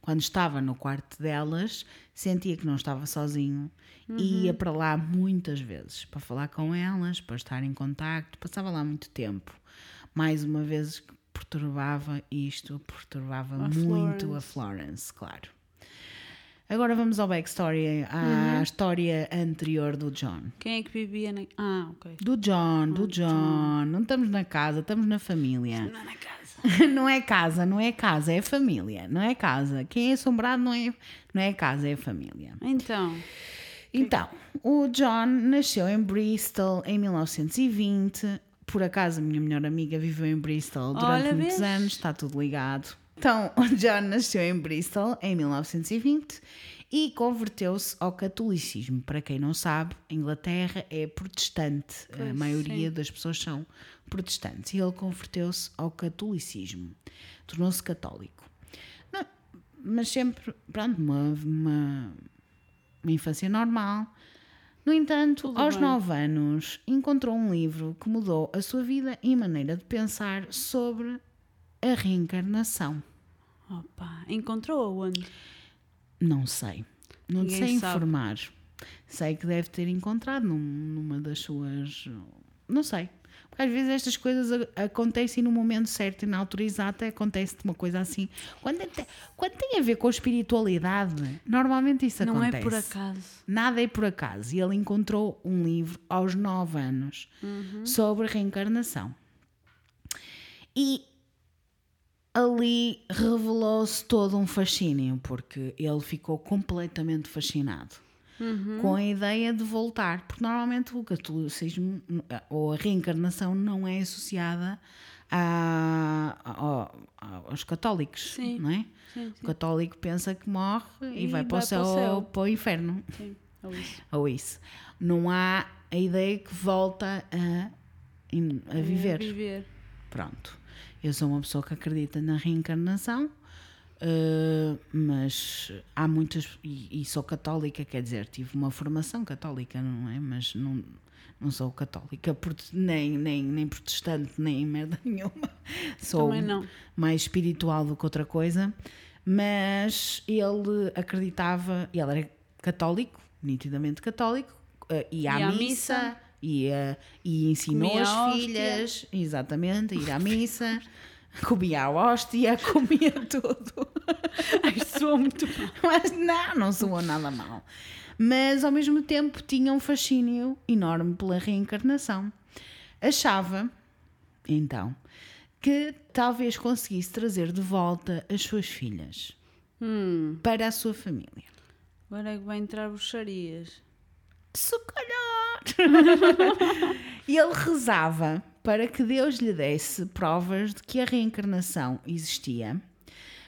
Quando estava no quarto delas, sentia que não estava sozinho e ia para lá muitas vezes para falar com elas, para estar em contacto. Passava lá muito tempo. Mais uma vez perturbava isto, perturbava A muito a Florence, claro. Agora vamos ao backstory, à história anterior do John. Quem é que vivia na. Ah, ok. Do John, do John. Não estamos na casa, estamos na família. Não na casa. não é casa, não é casa, é família, não é casa. Quem é assombrado não é, não é casa, é família. Então. Então, o John nasceu em Bristol em 1920. Por acaso, a minha melhor amiga viveu em Bristol durante Olha, muitos vês? anos, está tudo ligado. Então, John nasceu em Bristol em 1920 e converteu-se ao catolicismo. Para quem não sabe, a Inglaterra é protestante, a Pois, maioria sim. das pessoas são protestantes. E ele converteu-se ao catolicismo, tornou-se católico. Não, mas sempre, pronto, uma, uma, uma infância normal. No entanto, Tudo aos bem. nove anos, encontrou um livro que mudou a sua vida e maneira de pensar sobre a reencarnação. Opa. Encontrou aonde? Não sei. Não Ninguém sei sabe. informar. Sei que deve ter encontrado num- numa das suas. Não sei. Porque às vezes estas coisas a- acontecem no momento certo e na altura exata acontece uma coisa assim. Quando, é te- quando tem a ver com espiritualidade, normalmente isso Não acontece. é por acaso. Nada é por acaso. E ele encontrou um livro aos 9 anos sobre reencarnação. E ali revelou-se todo um fascínio, porque ele ficou completamente fascinado com a ideia de voltar. Porque normalmente o catolicismo ou a reencarnação não é associada a- ao- aos católicos, Sim. não é? Sim, O católico pensa que morre e, E vai, para, o vai céu, para o céu. ou para o inferno. Sim. Ou isso. Ou isso. Não há a ideia que volta a, a viver. É viver. Pronto. Eu sou uma pessoa que acredita na reencarnação, eh, mas há muitas. E, e sou católica, quer dizer, tive uma formação católica, não é? Mas não, não sou católica, nem, nem, nem protestante, nem merda nenhuma. Sou mais espiritual do que outra coisa, mas ele acreditava, ele era católico, nitidamente católico, eh, ia à, missa, missa. Ia, e ensinou Comia as hóstia. filhas, exatamente, a ir à missa, comia a hóstia, comia tudo. Ai, soa muito mal. Mas não, não soou nada mal. Mas ao mesmo tempo tinha um fascínio enorme pela reencarnação. Achava, então, que talvez conseguisse trazer de volta as suas filhas Hum, para a sua família. agora é que vai entrar bruxarias. Se calhar. e ele rezava para que Deus lhe desse provas de que a reencarnação existia,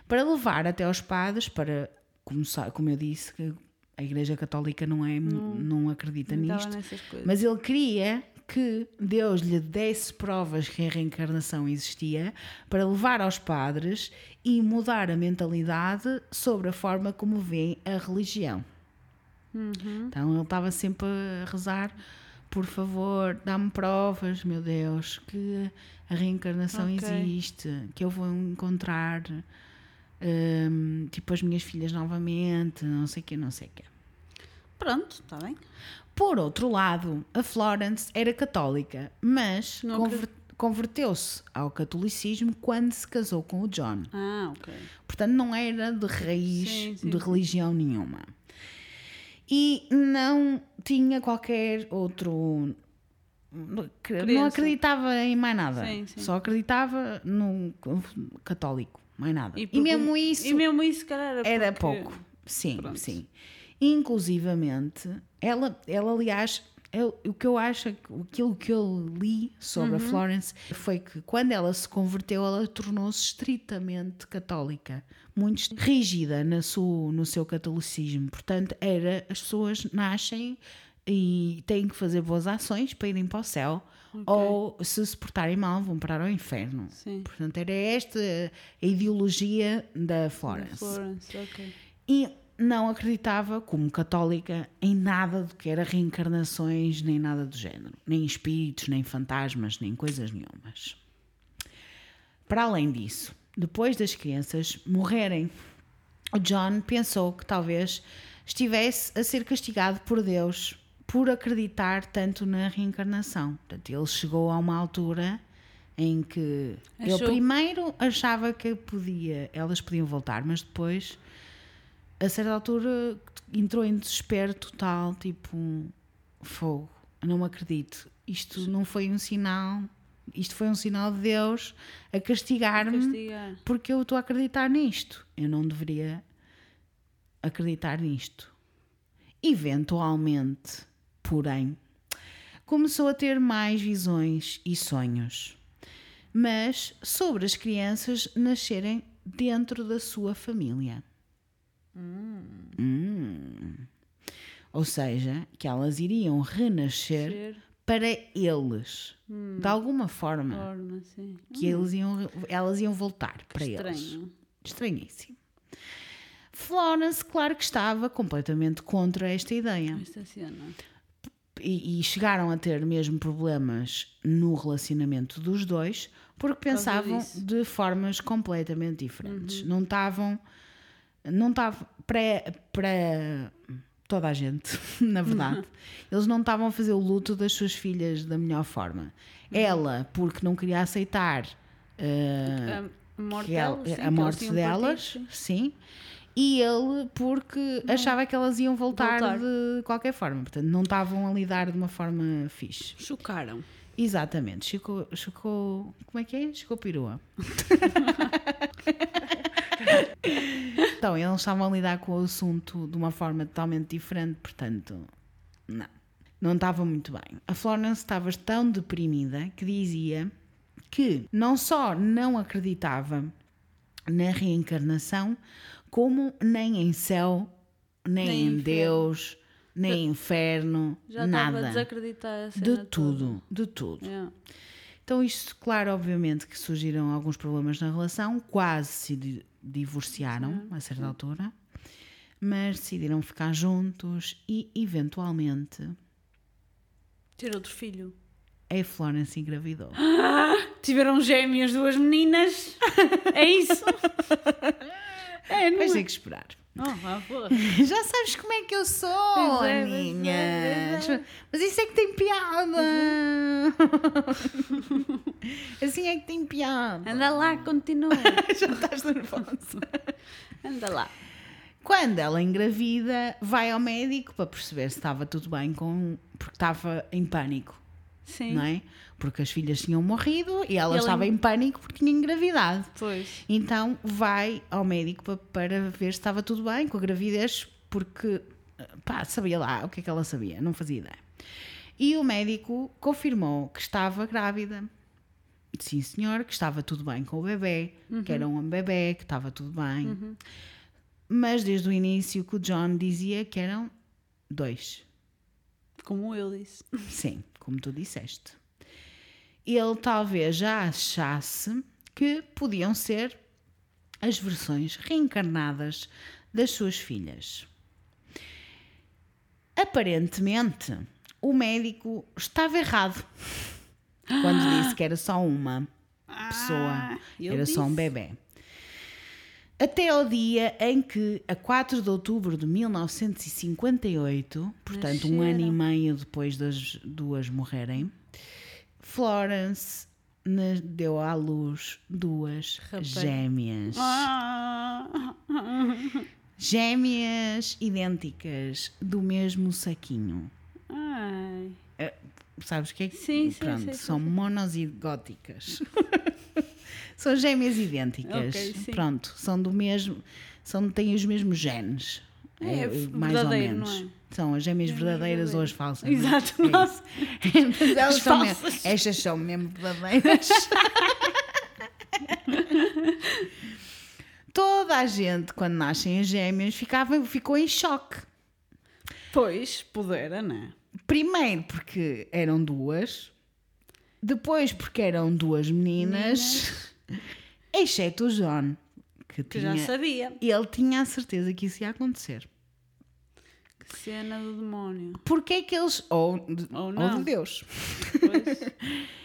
para levar até aos padres, para começar, como eu disse, que a Igreja Católica não, é, não, acredita Não nisto, mas ele queria que Deus lhe desse provas que a reencarnação existia para levar aos padres e mudar a mentalidade sobre a forma como vê a religião. Uhum. Então ele estava sempre a rezar, por favor, dá-me provas, meu Deus, que a reencarnação Ok. existe, que eu vou encontrar hum, tipo as minhas filhas novamente, não sei o que, não sei o que. Pronto, está bem. Por outro lado, a Florence era católica, mas conver- converteu-se ao catolicismo quando se casou com o John. Ah, ok. Portanto, não era de raiz Sim, sim, de religião nenhuma. E não tinha qualquer outro. Não Crença. acreditava em mais nada. Sim, sim. Só acreditava no católico, mais nada. E, por mesmo como- isso E mesmo isso, cara, era, era porque- pouco. Sim, Pronto. sim. Inclusivamente, ela, ela aliás, eu- o que eu acho, é aquilo que eu li sobre a Florence foi que quando ela se converteu, ela tornou-se estritamente católica, muito rígida na su- no seu catolicismo. Portanto, era as pessoas nascem e têm que fazer boas ações para irem para o céu, ou se se portarem mal, vão parar ao inferno. Sim. Portanto, era esta a ideologia da Florence Florence, ok. e não acreditava, como católica, em nada do que era reencarnações, nem nada do género, nem espíritos, nem fantasmas, nem coisas nenhumas. Para além disso, depois das crianças morrerem, o John pensou que talvez estivesse a ser castigado por Deus por acreditar tanto na reencarnação. Portanto, ele chegou a uma altura em que ele Achou- primeiro achava que podia, elas podiam voltar, mas depois a certa altura entrou em desespero total, tipo um fogo. Não acredito. Isto não foi um sinal. Isto foi um sinal de Deus a castigar-me Castigar. porque eu estou a acreditar nisto. Eu não deveria acreditar nisto. Eventualmente, porém, começou a ter mais visões e sonhos, mas sobre as crianças nascerem dentro da sua família. Hum. Ou seja, que elas iriam renascer para eles, de alguma forma, forma, sim. que eles iam, elas iam voltar para eles. Estranho. Estranhíssimo. Florence, claro que estava completamente contra esta ideia. Esta cena. E, e chegaram a ter mesmo problemas no relacionamento dos dois, porque pensavam. Uhum. de formas completamente diferentes. Não estavam. Não estavam. Para, para toda a gente, na verdade. Eles não estavam a fazer o luto das suas filhas da melhor forma. Uhum. Ela, porque não queria aceitar. eh, A morte ela- delas, sim, a morte delas, partido, sim. E ele porque achava que elas iam voltar, Voltar. de qualquer forma. Portanto, não estavam a lidar de uma forma fixe. sim. Chocaram. Exatamente. Chocou, chocou. Como é que é? Chocou perua. então, eles estavam a lidar com o assunto de uma forma totalmente diferente, portanto, não. Não estava muito bem. A Florence estava tão deprimida que dizia que não só não acreditava na reencarnação, como nem em céu, nem, Nem em inferno. Deus, nem em inferno, Já nada. desacreditar a cena De toda. tudo, de tudo. Yeah. Então, isto, claro, obviamente que surgiram alguns problemas na relação, quase se divorciaram a certa altura, mas decidiram ficar juntos e, eventualmente, Ter outro filho. a Florence engravidou. Tiveram gêmeas, duas meninas. É isso? É, não Vais é? ter que esperar. Oh. Já sabes como é que eu sou, Pois é, pois é, é. Mas isso é que tem piada. assim é que tem piada. Anda lá, continua. Já estás nervosa. Anda lá. Quando ela engravida, vai ao médico para perceber se estava tudo bem com. porque estava em pânico, Sim. não é? Porque as filhas tinham morrido e ela E estava em pânico porque tinha engravidado. Pois. Então vai ao médico para, para ver se estava tudo bem com a gravidez, porque pá, sabia lá o que é que ela sabia, não fazia ideia. E o médico confirmou que estava grávida. Sim, senhor, que estava tudo bem com o bebê, que era um bebê, que estava tudo bem. Mas desde o início que o John dizia que eram dois. Como eu disse. Sim, como tu disseste. Ele talvez já achasse que podiam ser as versões reencarnadas das suas filhas. Aparentemente, o médico estava errado quando disse que era só uma pessoa, Ah, era só um bebê. Até ao dia em que, a 4 de outubro de 1958, portanto um ano e meio depois das duas morrerem, Florence deu à luz duas Rapaz. gêmeas. Ah. Gêmeas idênticas do mesmo saquinho. Ai. Sabes o que é que Sim, sim, Pronto, sim, sim, são monozigóticas. são gêmeas idênticas. Ok, sim. Pronto, são do mesmo, são, têm os mesmos genes. É, mais ou menos. Não é? São as gêmeas verdadeiras ou as falsas. Exato, É nossa. Mas elas As são mesmo- estas são mesmo verdadeiras. Toda a gente, quando nascem as gêmeas, ficava, ficou em choque. Pois, pudera, né? Primeiro porque eram duas, depois porque eram duas meninas, exceto o John, que, Que tinha, já sabia. ele tinha a certeza que isso ia acontecer. Que cena do demónio. Porquê é que eles. Ou, de- Ou ou não. de Deus. Pois.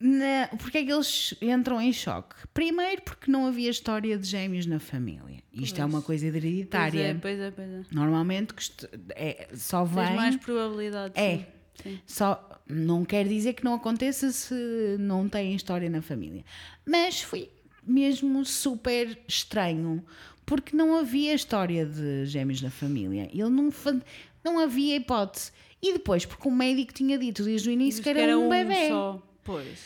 Na, porque é que eles entram em choque? Primeiro porque não havia história de gêmeos na família. Isto é uma coisa Pois hereditária. é, pois é, pois é. Normalmente é, só Tens vem. mais probabilidade. É. sim. Sim. Só não quer dizer que não aconteça se não tem história na família. Mas foi mesmo super estranho porque não havia história de gêmeos na família. Ele não, não havia hipótese. E depois, porque o médico tinha dito desde o início que Diz era, um bebê. só. Pois.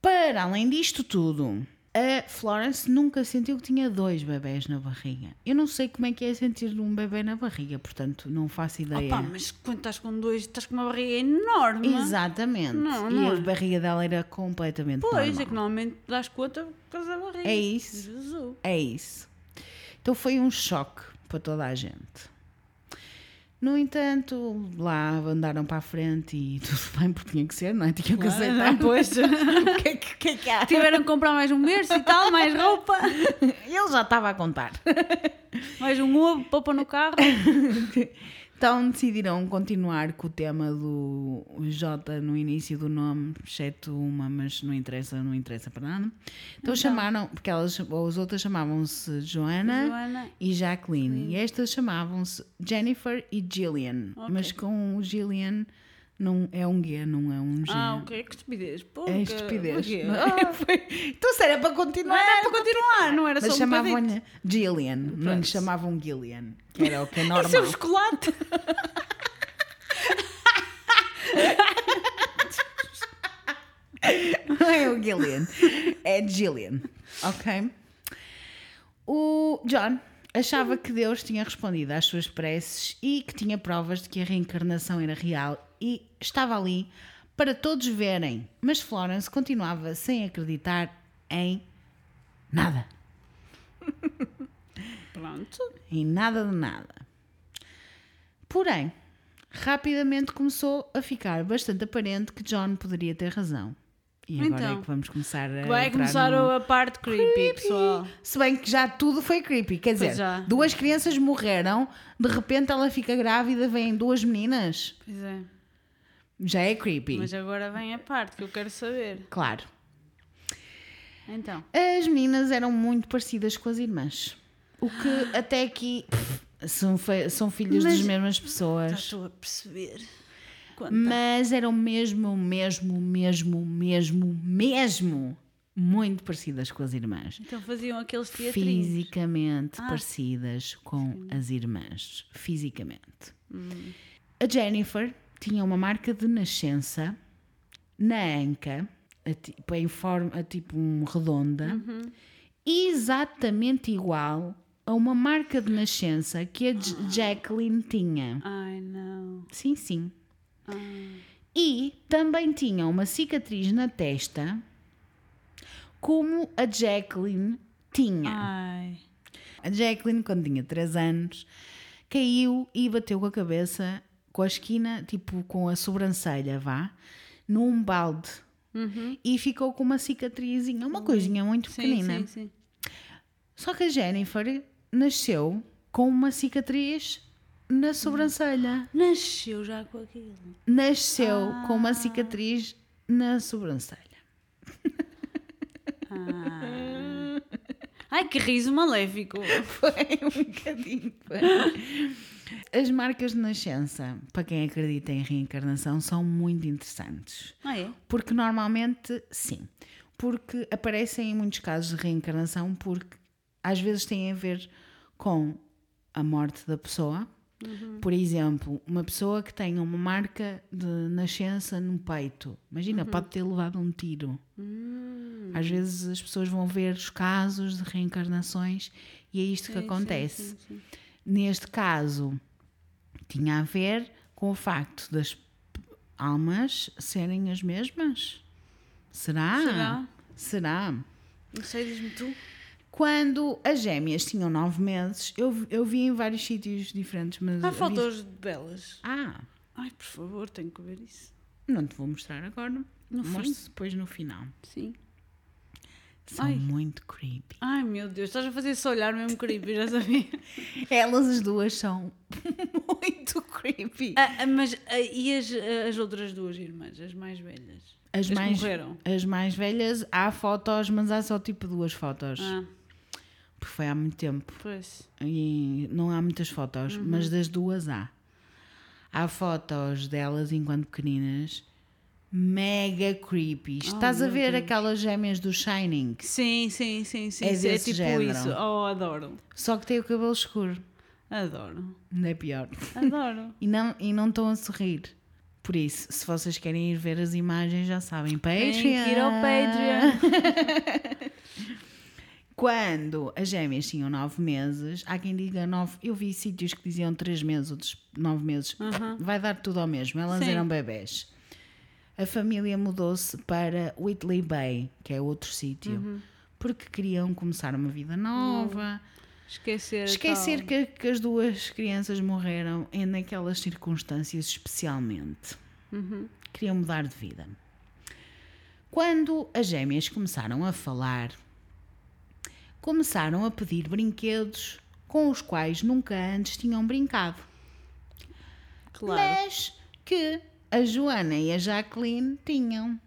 Para além disto tudo, a Florence nunca sentiu que tinha dois bebés na barriga. Eu não sei como é que é sentir um bebê na barriga, portanto, não faço ideia. Opa, mas quando estás com dois, estás com uma barriga enorme. Exatamente. Não, e não a é. barriga dela era completamente Pois, normal. é que normalmente dás conta por causa da barriga. É isso. Jesus. É isso. Então foi um choque para toda a gente. No entanto, lá andaram para a frente e tudo bem, porque tinha que ser, não é? Tinham que Claro, aceitar. pois. O que é que, que, é que há? Tiveram que comprar mais um berço e tal, mais roupa, Ele já estava a contar. mais um ovo pôr no carro. Então decidiram continuar com o tema do J no início do nome, exceto uma, mas não interessa, não interessa para nada. Então, chamaram, porque elas, ou as outras chamavam-se Joana, Joana. e Jacqueline, e estas chamavam-se Jennifer e Gillian, Ok. mas com o Gillian não é um G, não é um G. Ah, ok, que estupidez. É estupidez. é? Foi- Então, se era para continuar, Não era para continuar, não era mas só um chamavam-lhe Gillian, não lhe chamavam Gillian, que era o que é normal. Isso é chocolate. Não é o Gillian, é Gillian, ok? O John achava que Deus tinha respondido às suas preces e que tinha provas de que a reencarnação era real e estava ali para todos verem, mas Florence continuava sem acreditar em nada, Pronto. em nada de nada. Porém, rapidamente começou a ficar bastante aparente que John poderia ter razão. E agora Então, é que vamos começar a Vai começar no- a parte creepy, pessoal. Se bem que já tudo foi creepy. Quer dizer, duas crianças morreram, de repente ela fica grávida, vêm duas meninas. Pois é. Já é creepy. Mas agora vem a parte que eu quero saber. Claro. Então. As meninas eram muito parecidas com as irmãs. O que até aqui pff, são, são filhas Mas- das mesmas pessoas. estou a perceber. Quanto Mas eram mesmo, mesmo, mesmo, mesmo, mesmo muito parecidas com as irmãs. Então faziam aqueles teatrinhos. fisicamente Ah. parecidas com as irmãs. Fisicamente. Hum. A Jennifer tinha uma marca de nascença na anca, a tipo, em forma a tipo um redonda, Uhum. exatamente igual a uma marca de nascença que a J- Jacqueline tinha. Ai, não. Sim, sim. E também tinha uma cicatriz na testa, como a Jacqueline tinha. Ai. A Jacqueline, quando tinha 3 anos, caiu e bateu com a cabeça com a esquina, tipo com a sobrancelha, vá, num balde. E ficou com uma cicatrizinha, uma coisinha muito Sim, pequenina. sim, sim. Só que a Jennifer nasceu com uma cicatriz na sobrancelha. Nasceu já com aquilo. Nasceu com uma cicatriz na sobrancelha. Ai, que riso maléfico. Foi um bocadinho. foi. As marcas de nascença, para quem acredita em reencarnação, são muito interessantes. Ah, é? Porque normalmente, sim. Porque aparecem em muitos casos de reencarnação, porque às vezes têm a ver com a morte da pessoa. Por exemplo, uma pessoa que tenha uma marca de nascença no peito. Imagina, pode ter levado um tiro. Às vezes as pessoas vão ver os casos de reencarnações e é isto que Sim, sim, acontece. sim, sim. Neste caso, tinha a ver com o facto das almas serem as mesmas? Será? Será? Será? Não sei, diz-me tu. Quando as gêmeas tinham nove meses, eu, eu vi em vários sítios diferentes, mas. Há fotos belas. Ah, Ai, por favor, tenho que ver isso. não te vou mostrar agora. Mostro depois no final. Sim. São Ai. muito creepy. Ai, meu Deus, estás a fazer esse olhar mesmo creepy, já sabia. Elas as duas são muito creepy. Ah, ah, mas ah, e as, ah, as outras duas irmãs, as mais velhas? As que mais, morreram? as mais velhas, há fotos, mas há só tipo duas fotos. Ah, Porque foi há muito tempo. pois. E não há muitas fotos, Uhum. mas das duas há. Há fotos delas enquanto pequeninas, mega creepy. Estás a Oh, ver Deus. aquelas gêmeas do Shining, Sim, sim, sim, sim. É sim, é tipo género. isso. Oh, adoro. só que tem o cabelo escuro. Adoro. Não é pior. Adoro. E não, e não estão a sorrir. Por isso, se vocês querem ir ver as imagens, já sabem. Patreon. Tem que ir ao Patreon. Quando as gêmeas tinham nove meses, há quem diga nove. Eu vi sítios que diziam três meses, outros nove meses. Vai dar tudo ao mesmo. Elas Sim. eram bebés. A família mudou-se para Whitley Bay, que é outro sítio, porque queriam começar uma vida nova. Esquecer. Esquecer tal. que, que as duas crianças morreram em naquelas circunstâncias especialmente. Queriam mudar de vida. Quando as gêmeas começaram a falar, começaram a pedir brinquedos com os quais nunca antes tinham brincado. Claro. Mas que a Joana e a Jacqueline tinham.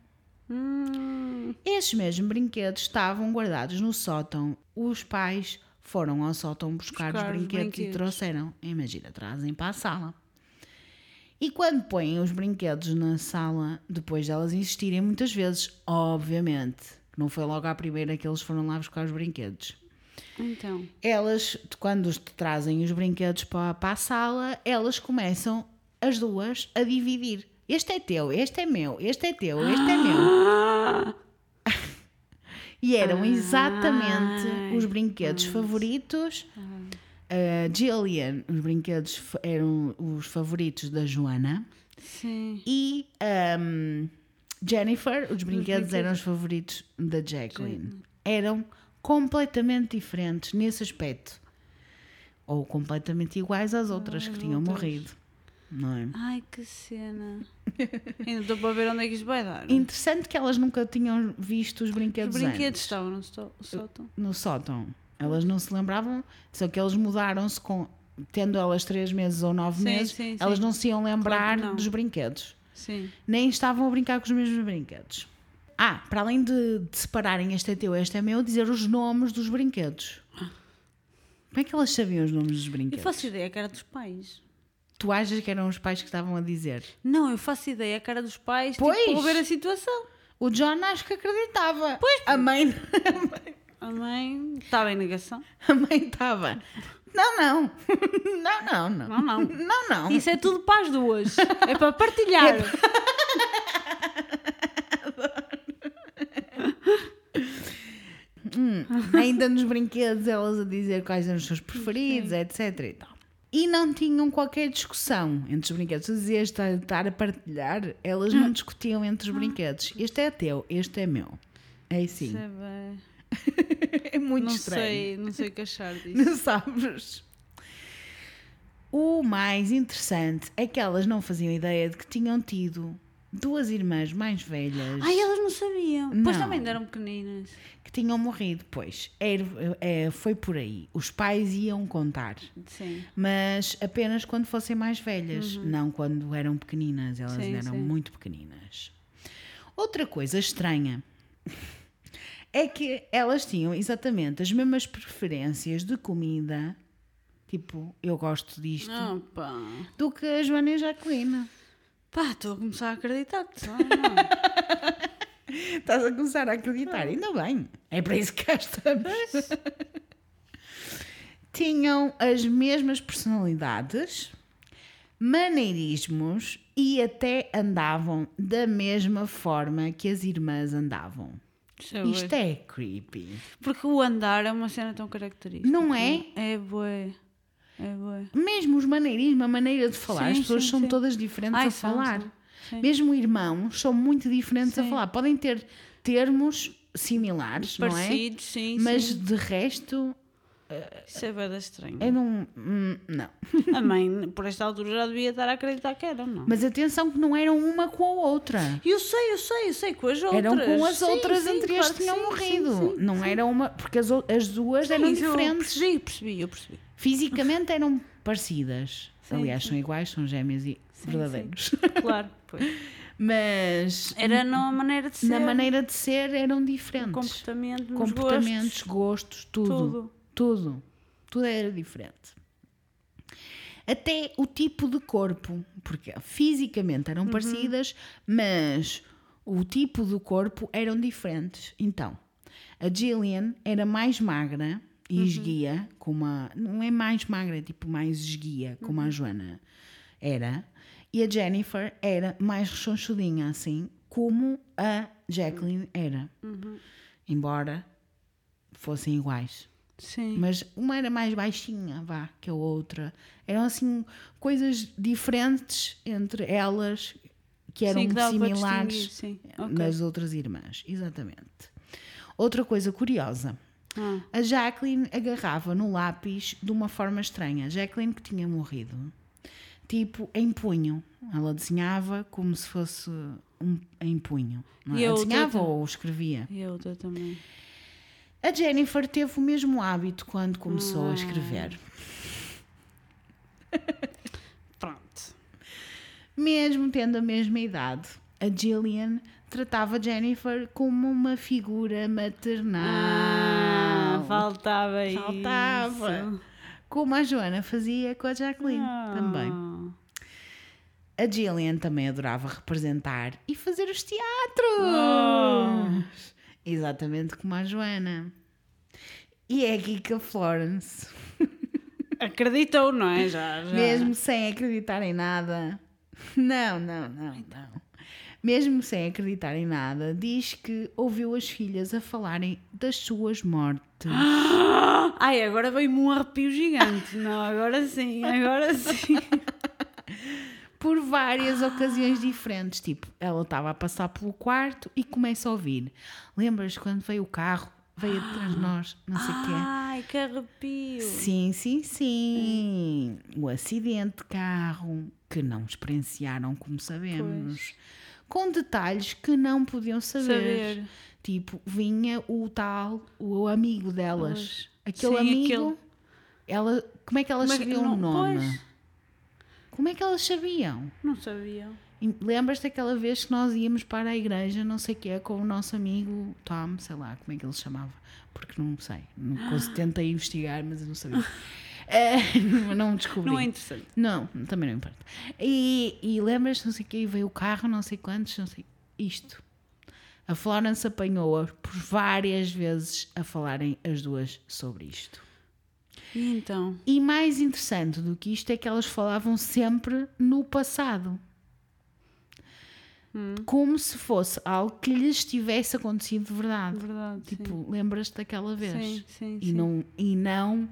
Hum, Estes mesmos brinquedos estavam guardados no sótão. Os pais foram ao sótão buscar, Buscar os os brinquedos, e brinquedos. trouxeram. Imagina, trazem para a sala. E quando põem os brinquedos na sala, depois delas insistirem muitas vezes, obviamente, que não foi logo à primeira que eles foram lá buscar os brinquedos. então. Elas, quando trazem os brinquedos para, para a sala, elas começam, as duas, a dividir. Este é teu, este é meu, este é teu, este é meu. Ah, E eram exatamente Ai, os brinquedos favoritos. A Jillian, os brinquedos eram os favoritos da Joana. sim. E um, Jennifer, os brinquedos brinquedos. eram os favoritos da Jacqueline. Eram completamente diferentes nesse aspecto. Ou completamente iguais às outras que tinham outras. morrido. Não é? Ai, que cena. Ainda estou para ver onde é que isto vai dar. Interessante que elas nunca tinham visto os Que brinquedos, brinquedos antes. estavam no só- sótão? no sótão. Elas não se lembravam, só que eles mudaram-se com. Tendo elas três meses ou nove Sim, meses, sim, elas sim. não se iam lembrar Claro que não. dos brinquedos. Sim. Nem estavam a brincar com os mesmos brinquedos. Ah, para além de, de separarem este é teu, este é meu, dizer os nomes dos brinquedos. Como é que elas sabiam os nomes dos Eu brinquedos? faço ideia que era dos pais. Tu achas que eram os pais que estavam a dizer? Não, eu faço ideia que era dos pais. Pois. Tipo, para ver a situação. O John acho que acreditava. Pois. A mãe, A mãe estava em negação. a mãe estava. Não, não. Não, não, não. Não, não. Não, não. Isso é tudo para as duas. É para partilhar. ainda nos brinquedos elas a dizer quais eram os seus preferidos, etc. E, tal. E não tinham qualquer discussão entre os brinquedos. Tu dizias estar, a partilhar, elas não discutiam entre os brinquedos. Este é teu, este é meu. É assim. Bem. É muito não estranho. sei, não sei o que achar disso. Não sabes? O mais interessante é que elas não faziam ideia de que tinham tido duas irmãs mais velhas Ai, elas não sabiam. Pois Não. também eram pequeninas. Tinham morrido. Pois, era- é, foi por aí. Os pais iam contar. Sim. mas apenas quando fossem mais velhas, não quando eram pequeninas, elas Uhum. Sim, eram sim. muito pequeninas. Outra coisa estranha é que elas tinham exatamente as mesmas preferências de comida, tipo, eu gosto disto, Opa. do que a Joana e a Jacqueline. Pá, estou a começar a acreditar-te. Ah. Estás a começar a acreditar, ainda bem. É para isso que cá estamos. Tinham as mesmas personalidades, maneirismos e até andavam da mesma forma que as irmãs andavam. Deixa ver. Isto é creepy. Porque o andar é uma cena tão característica. Não é? É bué. É bué. Mesmo os maneirismos, a maneira de falar, Sim, as pessoas sim, são sim. todas diferentes Ai, a falar. são. Sim. Mesmo irmãos são muito diferentes a Sim. falar. Podem ter termos similares, não é? Parecidos, sim, Mas sim. de resto, Isso é bem estranho. eu não. hum, Não. A mãe, por esta altura, já devia estar a acreditar que eram, não? Mas atenção que não eram uma com a outra. Eu sei, eu sei, eu sei, com as outras. Eram com as Sim, outras sim, anteriores claro que tinham morrido. não era uma. Porque as, as duas eram Sim, eu diferentes. percebi, percebi, eu percebi. Fisicamente eram parecidas. Aliás, são iguais, são gêmeas e Sim, verdadeiros. Claro, pois. Mas Era na maneira de ser, na maneira de ser eram diferentes. comportamento, Comportamentos, gostos, gostos, tudo. tudo. Tudo. Tudo era diferente. Até o tipo de corpo, porque fisicamente Uhum. eram parecidas, mas o tipo do corpo eram diferentes. Então, a Gillian era mais magra e Uhum. esguia, como a, não é mais magra, é tipo mais esguia, como Uhum. a Joana era. E a Jennifer era mais rechonchudinha, assim, como a Jacqueline era. Uhum. Embora fossem iguais. Sim. Mas uma era mais baixinha, vá, que a outra. Eram assim coisas diferentes entre elas que eram Sim, que similares sim. Nas outras irmãs. Exatamente. Outra coisa curiosa. Ah, A Jacqueline agarrava no lápis de uma forma estranha. Jacqueline que tinha morrido. Tipo, em punho. Ela desenhava como se fosse um, em punho. Não é? E a Ela outra desenhava ou escrevia. e a outra também. A Jennifer teve o mesmo hábito quando começou a Ah. escrever. Pronto. Mesmo tendo a mesma idade, a Gillian tratava Jennifer como uma figura maternal. Ah, faltava isso. Faltava. Como a Joana fazia com a Jacqueline também. A Gillian também adorava representar e fazer os teatros. Oh. Exatamente como a Joana. E é aqui que a Florence, Acreditou, não é? Já, já. mesmo sem acreditar em nada, não, não, não, não. Mesmo sem acreditar em nada, diz que ouviu as filhas a falarem das suas mortes. Ai, agora veio-me um arrepio gigante. Não, agora sim, agora sim. por várias ocasiões diferentes. Tipo, ela estava a passar pelo quarto e começa a ouvir. Lembras quando veio o carro? Veio atrás de nós, não sei o quê. Ai, que arrepio. Sim, sim, sim. O acidente de carro que não experienciaram, como sabemos. Com detalhes que não podiam saber. Saber. Tipo, vinha o tal, o amigo delas. Aquele Sim, amigo. aquele- Ela, como é que elas sabiam o nome? pois. Como é que elas sabiam? Não sabia. E Lembras-te daquela vez que nós íamos para a igreja, não sei o que é, com o nosso amigo Tom, sei lá como é que ele se chamava, porque não sei, não cons- tentei investigar, mas eu não sabia. Eh, não descobri. Não é interessante. Não, também não importa. E, e lembras-te, não sei o que, veio o carro, não sei quantos, não sei. Isto. A Florence apanhou-a por várias vezes a falarem as duas sobre isto. E então? E mais interessante do que isto é que elas falavam sempre no passado. Como se fosse algo que lhes tivesse acontecido de verdade. Verdade. Tipo, lembras-te daquela vez? sim. Sim. E sim. não, e não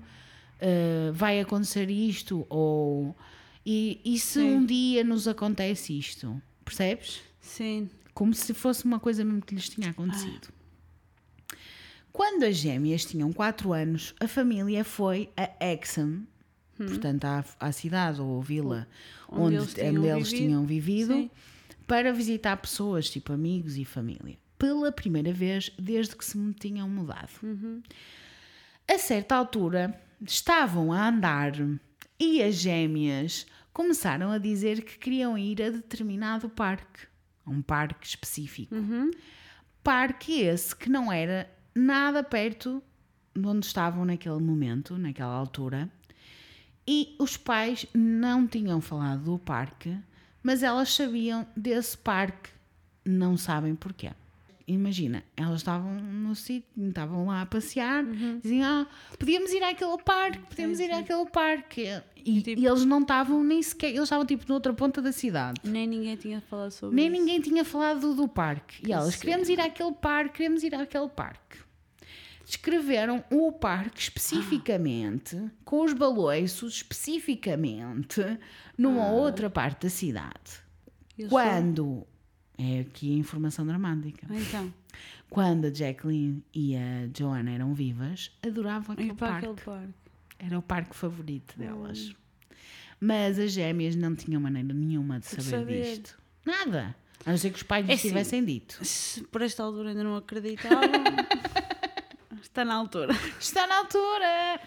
eh, vai acontecer isto ou. E, e se Sim. um dia nos acontece isto? Percebes? Sim. Como se fosse uma coisa mesmo que lhes tinha acontecido. Quando as gêmeas tinham 4 anos, a família foi a Exham, portanto à, à cidade ou vila onde, Onde eles onde tinham eles vivido. tinham vivido, Sim. para visitar pessoas, tipo amigos e família. Pela primeira vez desde que se tinham mudado. A certa altura, estavam a andar e as gêmeas começaram a dizer que queriam ir a determinado parque, a um parque específico. Parque esse que não era nada perto de onde estavam naquele momento, naquela altura. E os pais não tinham falado do parque, mas elas sabiam desse parque, não sabem porquê. Imagina, elas estavam no sítio, estavam lá a passear, diziam: Ah, podíamos ir àquele parque, podíamos ir àquele parque. E, tipo- e eles não estavam nem sequer, eles estavam tipo noutra ponta da cidade. Nem ninguém tinha falado sobre Nem isso. ninguém tinha falado do parque. E elas, queremos ir àquele parque, queremos ir àquele parque. Descreveram o parque especificamente, com os baloiços especificamente, numa outra parte da cidade. Eu Quando. É aqui a informação dramática. sou- Então, Quando a Jacqueline e a Joanna eram vivas, adoravam aquele parque. aquele parque. Era o parque favorito delas. Mas as gêmeas não tinham maneira nenhuma de saber, saber. disto. Nada. A não ser que os pais lhes É assim, tivessem dito. Por esta altura ainda não acreditavam, está na altura. Está na altura!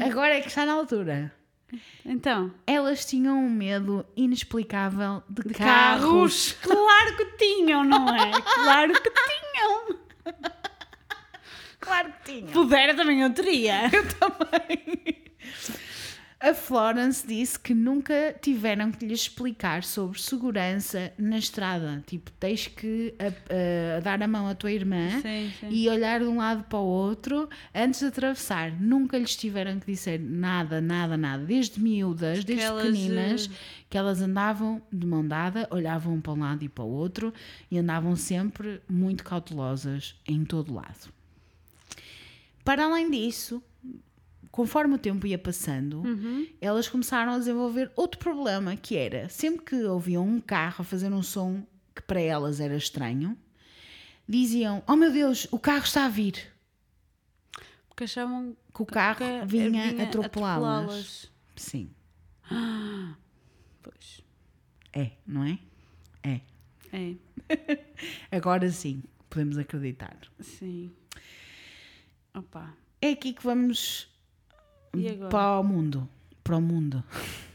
Agora é que está na altura. Então, Elas tinham um medo inexplicável de, carros. carros. Claro que tinham, não é? Claro que tinham. Claro que tinham. Pudera também eu teria. A Florence disse que nunca tiveram que lhe explicar sobre segurança na estrada. Tipo, tens que a- a dar a mão à tua irmã Sim, sim. e olhar de um lado para o outro antes de atravessar. Nunca lhes tiveram que dizer nada, nada, nada. Desde miúdas, desde elas, pequeninas, eh, que elas andavam de mão dada, olhavam para um lado e para o outro e andavam sempre muito cautelosas em todo lado. Para além disso, conforme o tempo ia passando, elas começaram a desenvolver outro problema, que era sempre que ouviam um carro a fazer um som que para elas era estranho, diziam: Oh meu Deus, o carro está a vir. Porque achavam Que o carro que vinha, atropelá-las. atropelá-las. Sim, Pois. é, não é? É. É, Agora sim, podemos acreditar. sim. Opa. É aqui que vamos? Para o mundo. Para o mundo.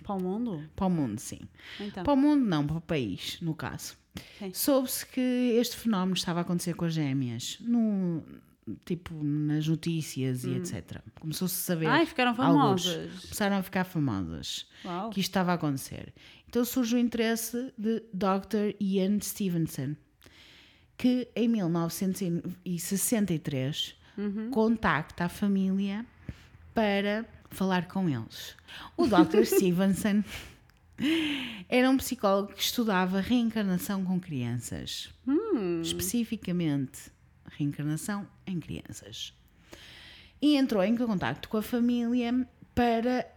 Para o mundo? Para o mundo, sim. Então. Para o mundo, não, para o país, no caso. Soube-se que este fenómeno estava a acontecer com as gêmeas, no, tipo nas notícias e etc. Começou-se a saber. Hum. Ai, ficaram alguns. famosas. Começaram a ficar famosas Uau. que isto estava a acontecer. Então surge o interesse de Dr. Ian Stevenson, que em 1963 contacta a família para falar com eles. O Dr. Stevenson era um psicólogo que estudava reencarnação com crianças, especificamente reencarnação em crianças. E entrou em contato com a família para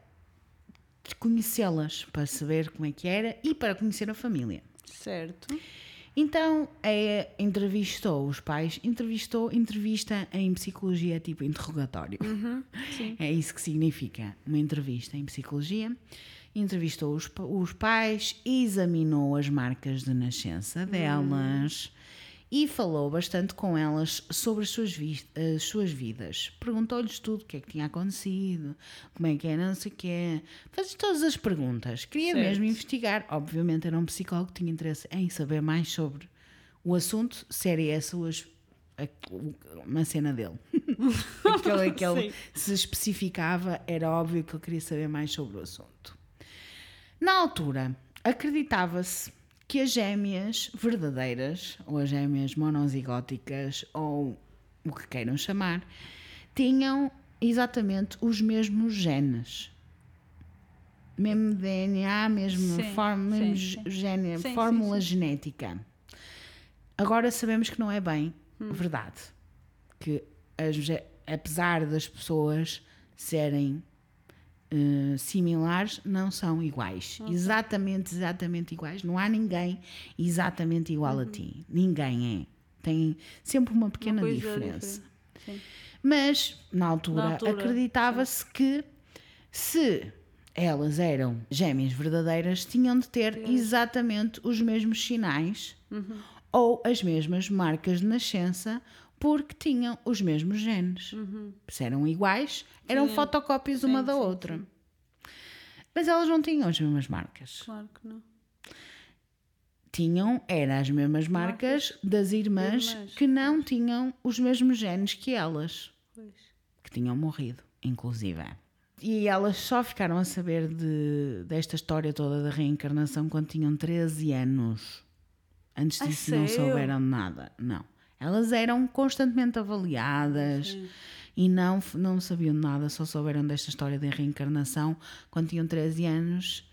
conhecê-las, para saber como é que era e para conhecer a família. Certo. Então, é, entrevistou os pais, entrevistou, entrevista em psicologia, tipo interrogatório. sim. É isso que significa uma entrevista em psicologia. Entrevistou os, os pais, examinou as marcas de nascença delas e falou bastante com elas sobre as suas, vi- as suas vidas. Perguntou-lhes tudo o que é que tinha acontecido, como é que era, não sei o quê. Fez todas as perguntas. Queria Certo. mesmo investigar. Obviamente era um psicólogo que tinha interesse em saber mais sobre o assunto, se era essa a- uma cena dele. Aquele que ele se especificava, era óbvio que ele queria saber mais sobre o assunto. Na altura, acreditava-se que as gêmeas verdadeiras, ou as gêmeas monozigóticas, ou o que queiram chamar, tinham exatamente os mesmos genes. Mesmo DNA, mesmo Sim, forma, sim, sim. Sim, fórmula genética. Agora sabemos que não é bem Hum. verdade. Que as apesar das pessoas serem eh, similares, não são iguais. Exatamente, exatamente iguais. Não há ninguém exatamente igual Uhum. a ti. Ninguém é. Tem sempre uma pequena coisa diferença. Sim. Mas, na altura, altura, acreditava-se que se elas eram gêmeas verdadeiras, tinham de ter exatamente os mesmos sinais Uhum. ou as mesmas marcas de nascença, porque tinham os mesmos genes. Se eram iguais, eram Uhum. Sim. fotocópias uma Sim, da sim, outra. Mas elas não tinham as mesmas marcas. Claro que não. Tinham, eram as mesmas marcas das irmãs, irmãs. que não tinham os mesmos genes que elas. Pois. que tinham morrido, inclusive. E elas só ficaram a saber de, desta história toda da reencarnação quando tinham 13 anos. Antes disso não souberam nada. Não. Elas eram constantemente avaliadas Sim. e não, não sabiam de nada, só souberam desta história da reencarnação quando tinham 13 anos.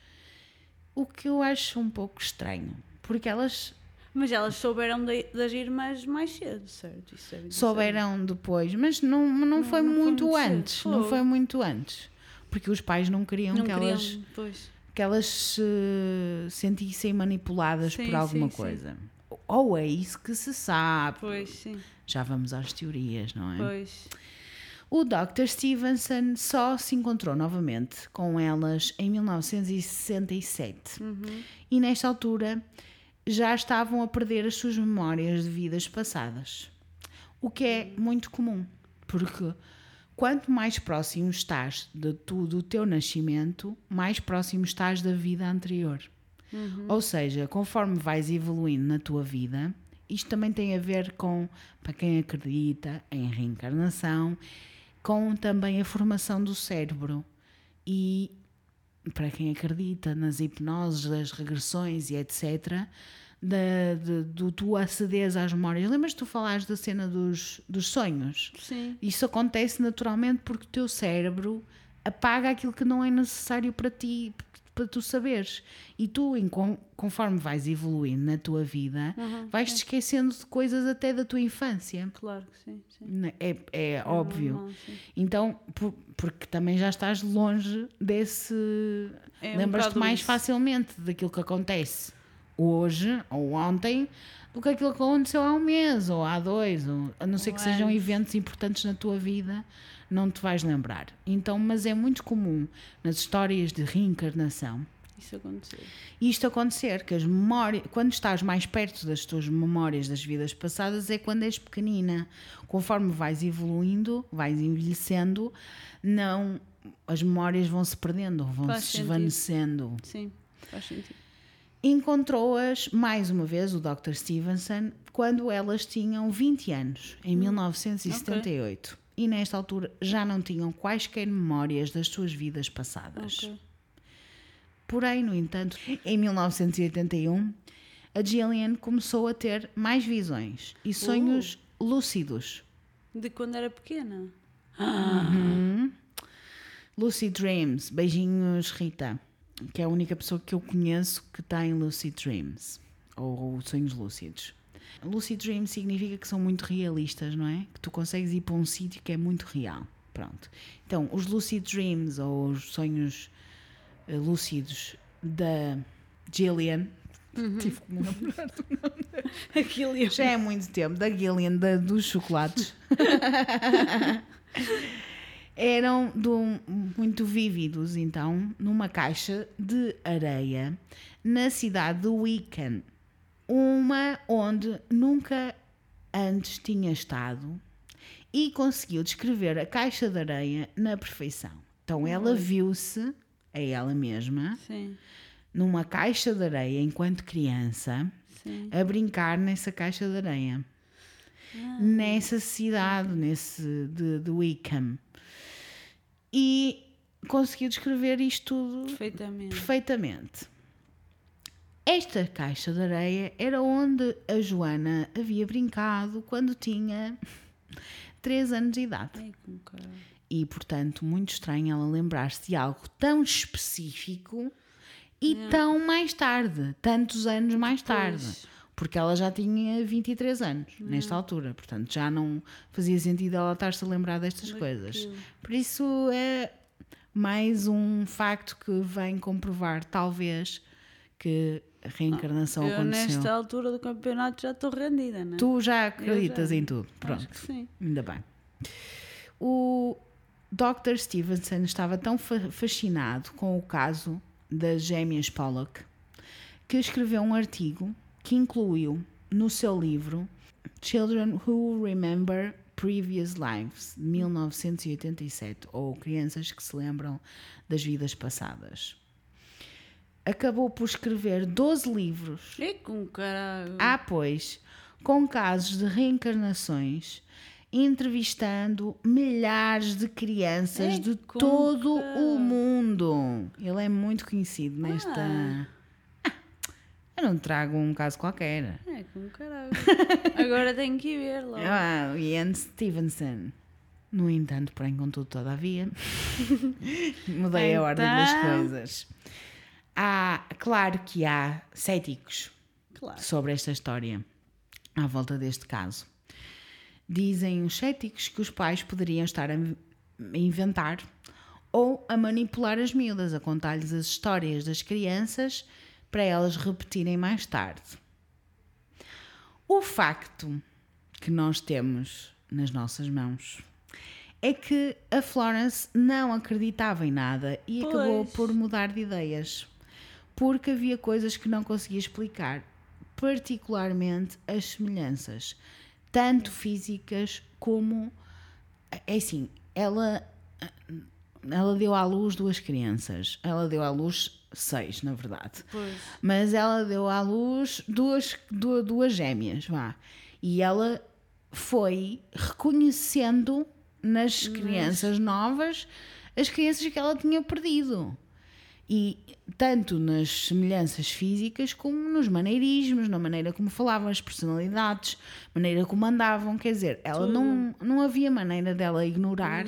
O que eu acho um pouco estranho. Porque elas Mas elas souberam de- das irmãs mais cedo, certo? Isso é muito Souberam depois, mas não, não, Não, foi não foi muito muito cedo. antes. Não Foi. muito antes. Porque os pais não queriam sério. que, Não queriam, elas, pois. que elas se sentissem manipuladas Sim, por alguma sim, sim. Ou é isso que se sabe. Pois, sim. Já vamos às teorias, não é? Pois. O Dr. Stevenson só se encontrou novamente com elas em 1967 Uhum. e nesta altura já estavam a perder as suas memórias de vidas passadas. O que é muito comum, porque quanto mais próximo estás de tu, do teu nascimento, mais próximo estás da vida anterior. Ou seja, conforme vais evoluindo na tua vida, isto também tem a ver com, para quem acredita em reencarnação, com também a formação do cérebro. E para quem acredita nas hipnoses, das regressões e etc., da, de, do tu acederes às memórias. Lembras-te tu falaste da cena dos, dos sonhos? Sim. Isso acontece naturalmente porque o teu cérebro apaga aquilo que não é necessário para ti, para tu saberes. E tu, conforme vais evoluindo na tua vida, Uhum, vais-te esquecendo de coisas até da tua infância. Claro que sim. sim. Né? É, é óbvio. normal, sim. Então, por- porque também já estás longe desse. É um Lembras-te bocado mais isso. facilmente daquilo que acontece hoje ou ontem do que aquilo que aconteceu há um mês ou há dois, ou, a não ser que sejam eventos importantes na tua vida, não te vais lembrar. Então, mas é muito comum nas histórias de reencarnação Isso aconteceu. isto acontecer, que as memórias, quando estás mais perto das tuas memórias das vidas passadas, é quando és pequenina. Conforme vais evoluindo, vais envelhecendo, não as memórias vão se perdendo, vão Faz se sentido. desvanecendo. Sim, faz sentido. Encontrou-as mais uma vez o Dr. Stevenson quando elas tinham 20 anos, em 1978. E nesta altura já não tinham quaisquer memórias das suas vidas passadas. Ok. Porém, no entanto, em 1981, a Gillian começou a ter mais visões e sonhos lúcidos. De quando era pequena. Lucid Dreams, beijinhos Rita, que é a única pessoa que eu conheço que tem Lucid Dreams, ou sonhos lúcidos. Lucid Dreams significa que são muito realistas, não é? Que tu consegues ir para um sítio que é muito real. Pronto. Então, os Lucid Dreams, ou os sonhos eh, lúcidos da Gillian, tive que me lembrar Aquilo ia. Já é muito tempo, da Gillian, da, dos chocolates. Eram do- muito vívidos, então, numa caixa de areia na cidade de Wiccan. Uma onde nunca antes tinha estado e conseguiu descrever a caixa de areia na perfeição. Então ela viu-se, a ela mesma, Sim, numa caixa de areia enquanto criança sim. a brincar nessa caixa de areia. Nessa cidade, nesse de, de Wickham. E conseguiu descrever isto tudo Perfeitamente. perfeitamente. Esta caixa de areia era onde a Joana havia brincado quando tinha 3 anos de idade. Ai. E, portanto, muito estranho ela lembrar-se de algo tão específico e tão mais tarde, tantos anos mais tarde. Pois. Porque ela já tinha 23 anos nesta altura, portanto já não fazia sentido ela estar-se a lembrar destas coisas. Daquilo. Por isso é mais um facto que vem comprovar, talvez, que reencarnação Eu, aconteceu. nesta altura do campeonato, já estou rendida, não é? Tu já acreditas já. em tudo. Acho Pronto. que sim. Ainda bem. O Dr. Stevenson estava tão fa- fascinado com o caso das gêmeas Pollock que escreveu um artigo que incluiu no seu livro Children Who Remember Previous Lives, de 1987, ou Crianças que se lembram das vidas passadas. Acabou por escrever 12 livros E com caralho. Há, pois, com casos de reencarnações, entrevistando milhares de crianças É de todo o mundo. Ele é muito conhecido nesta. Ah. Ah, Eu não trago um caso qualquer. É com caralho. Agora tenho que ver lá. Ah, Ian Stevenson. No entanto, porém, contudo, todavia, mudei a ordem das Então. coisas. Há, claro que há céticos Claro. sobre esta história à volta deste caso. Dizem os céticos que os pais poderiam estar a inventar ou a manipular as miúdas, a contar-lhes as histórias das crianças para elas repetirem mais tarde. O facto que nós temos nas nossas mãos é que a Florence não acreditava em nada e Pois. acabou por mudar de ideias, porque havia coisas que não conseguia explicar, particularmente as semelhanças, tanto físicas como é assim, ela ela deu à luz duas crianças. Ela deu à luz seis, na verdade. Pois. Mas ela deu à luz duas, duas, duas gêmeas, vá. E ela foi reconhecendo nas crianças novas as crianças que ela tinha perdido. E tanto nas semelhanças físicas como nos maneirismos, na maneira como falavam, as personalidades, maneira como andavam. Quer dizer, ela não, não havia maneira dela ignorar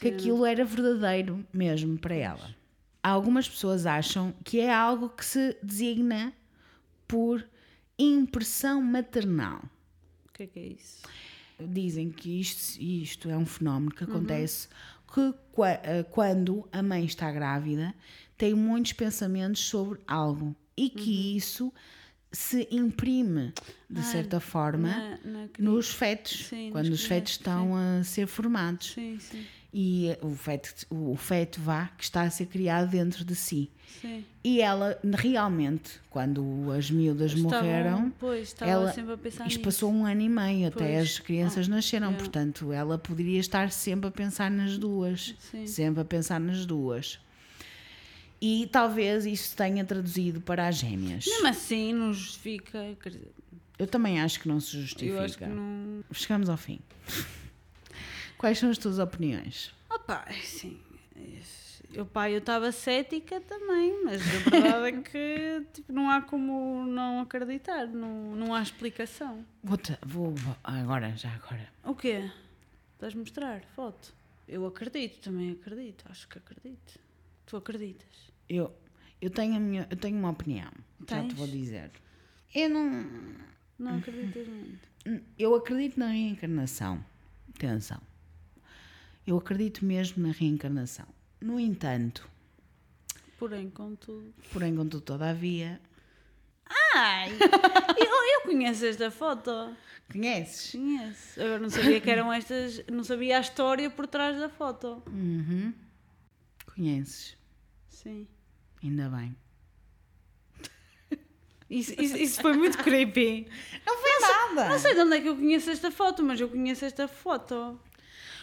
que aquilo era verdadeiro mesmo para ela. Algumas pessoas acham que é algo que se designa por impressão maternal. O que é que é isso? Dizem que isto, isto é um fenómeno que acontece que qua- eh, quando a mãe está grávida tem muitos pensamentos sobre algo e que isso se imprime de certa forma Na, na cri- nos fetos, Sim, quando nas os fetos estão a ser formados Sim, sim, e eh, o feto, o feto vá que está a ser criado dentro de si. sim. E ela realmente, quando as miúdas Estavam- morreram, Pois, ela, sempre a pensar isto nisso. passou um ano e meio até Pois. as crianças Ah, nasceram, portanto ela poderia estar sempre a pensar nas duas, Sim. sempre a pensar nas duas. E talvez isso tenha traduzido para as gêmeas. Mesmo assim, não justifica. Eu também acho que não se justifica. não. Chegamos ao fim. Quais são as tuas opiniões? Opa, sim. Eu, pá, eu estava cética também, mas a verdade é que tipo, não há como não acreditar, não, não há explicação. Vou, vou, vou- agora, já agora. O quê? Estás mostrar foto? Eu acredito, também acredito, acho que acredito. Tu acreditas? Eu, eu, tenho a minha, eu tenho uma opinião. Já te Tens? vou dizer. Eu não. Não acreditas muito. Eu acredito na reencarnação. Atenção. Eu acredito mesmo na reencarnação. No entanto, Porém, contudo. porém, contudo, todavia. Ai! eu, eu conheço esta foto. Conheces? Conheço. Agora não sabia que eram estas. Não sabia a história por trás da foto. Uhum. Conheces. Sim. Ainda bem. Isso, isso, isso foi muito creepy. Não foi nada! Não sei de onde é que eu conheço esta foto, mas eu conheço esta foto.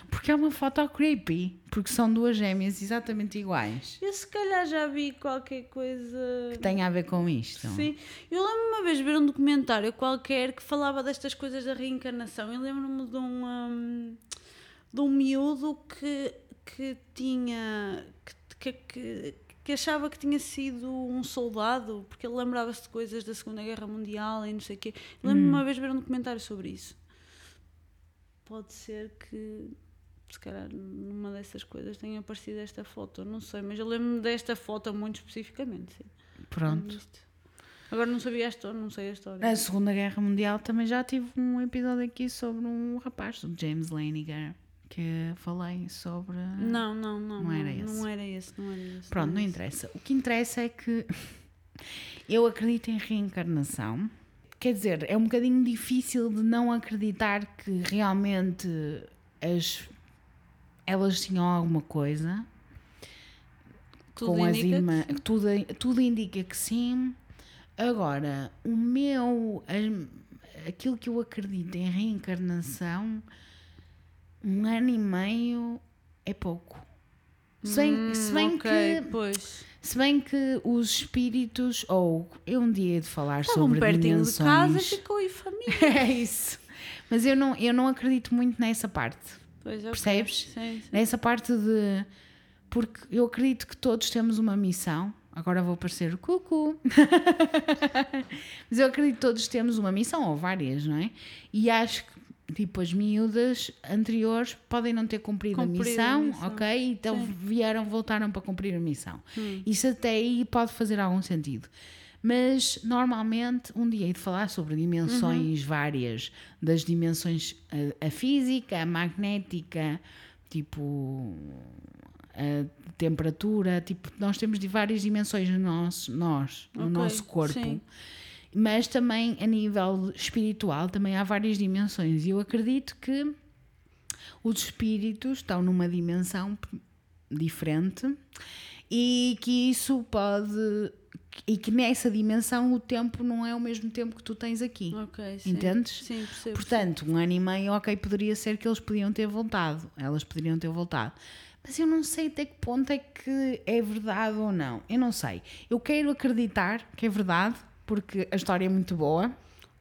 Porque é uma foto creepy. Porque são duas gêmeas exatamente iguais. Eu se calhar já vi qualquer coisa. Que tem a ver com isto. Sim. Eu lembro-me uma vez de ver um documentário qualquer que falava destas coisas da reencarnação. Eu lembro-me de um, hum, de um miúdo que, que tinha. Que, que, que achava que tinha sido um soldado, porque ele lembrava-se de coisas da Segunda Guerra Mundial e não sei o quê. Lembro-me uma vez ver um documentário sobre isso. Pode ser que, se calhar, numa dessas coisas tenha aparecido esta foto, não sei, mas eu lembro-me desta foto muito especificamente. Sim. Pronto. Agora não sabia a história, não sei a história. Na Segunda Guerra Mundial também já tive um episódio aqui sobre um rapaz, o James Laniger, que falei sobre. Não, não, não. Não era esse. Não era esse, não era esse. Pronto, não esse. interessa. O que interessa é que eu acredito em reencarnação. Quer dizer, é um bocadinho difícil de não acreditar que realmente as, elas tinham alguma coisa Tudo com as indica que irmãs. sim. Tudo, tudo indica que sim. Agora, o meu. as- aquilo que eu acredito em reencarnação, um ano e meio é pouco. Se bem, Hum, se bem ok, que. Pois. Se bem que os espíritos, ou eu um dia hei de falar Estavam sobre pertinho de casa dimensões. ficou em família. é isso. Mas eu não, eu não acredito muito nessa parte. Pois. Percebes? Sim, sim. Nessa parte de. Porque eu acredito que todos temos uma missão. Agora vou parecer cucu. Mas eu acredito que todos temos uma missão, ou várias, não é? E acho que, tipo, as miúdas anteriores podem não ter cumprido, Cumprido a, missão, a missão. ok? Então Sim. vieram, voltaram para cumprir a missão. Hum. Isso até aí pode fazer algum sentido. Mas normalmente um dia hei de falar sobre dimensões várias, das dimensões a, a física, a magnética, tipo a temperatura, tipo, nós temos de várias dimensões no nosso, nós, no Ok, nosso corpo. sim. Mas também a nível espiritual também há várias dimensões. E eu acredito que os espíritos estão numa dimensão diferente e que isso pode e que nessa dimensão o tempo não é o mesmo tempo que tu tens aqui. Ok, sim. Entendes? Sim, percebo. Portanto, um ano e meio, ok, poderia ser que eles podiam ter voltado, elas poderiam ter voltado. Mas eu não sei até que ponto é que é verdade ou não. Eu não sei. Eu quero acreditar que é verdade, porque a história é muito boa.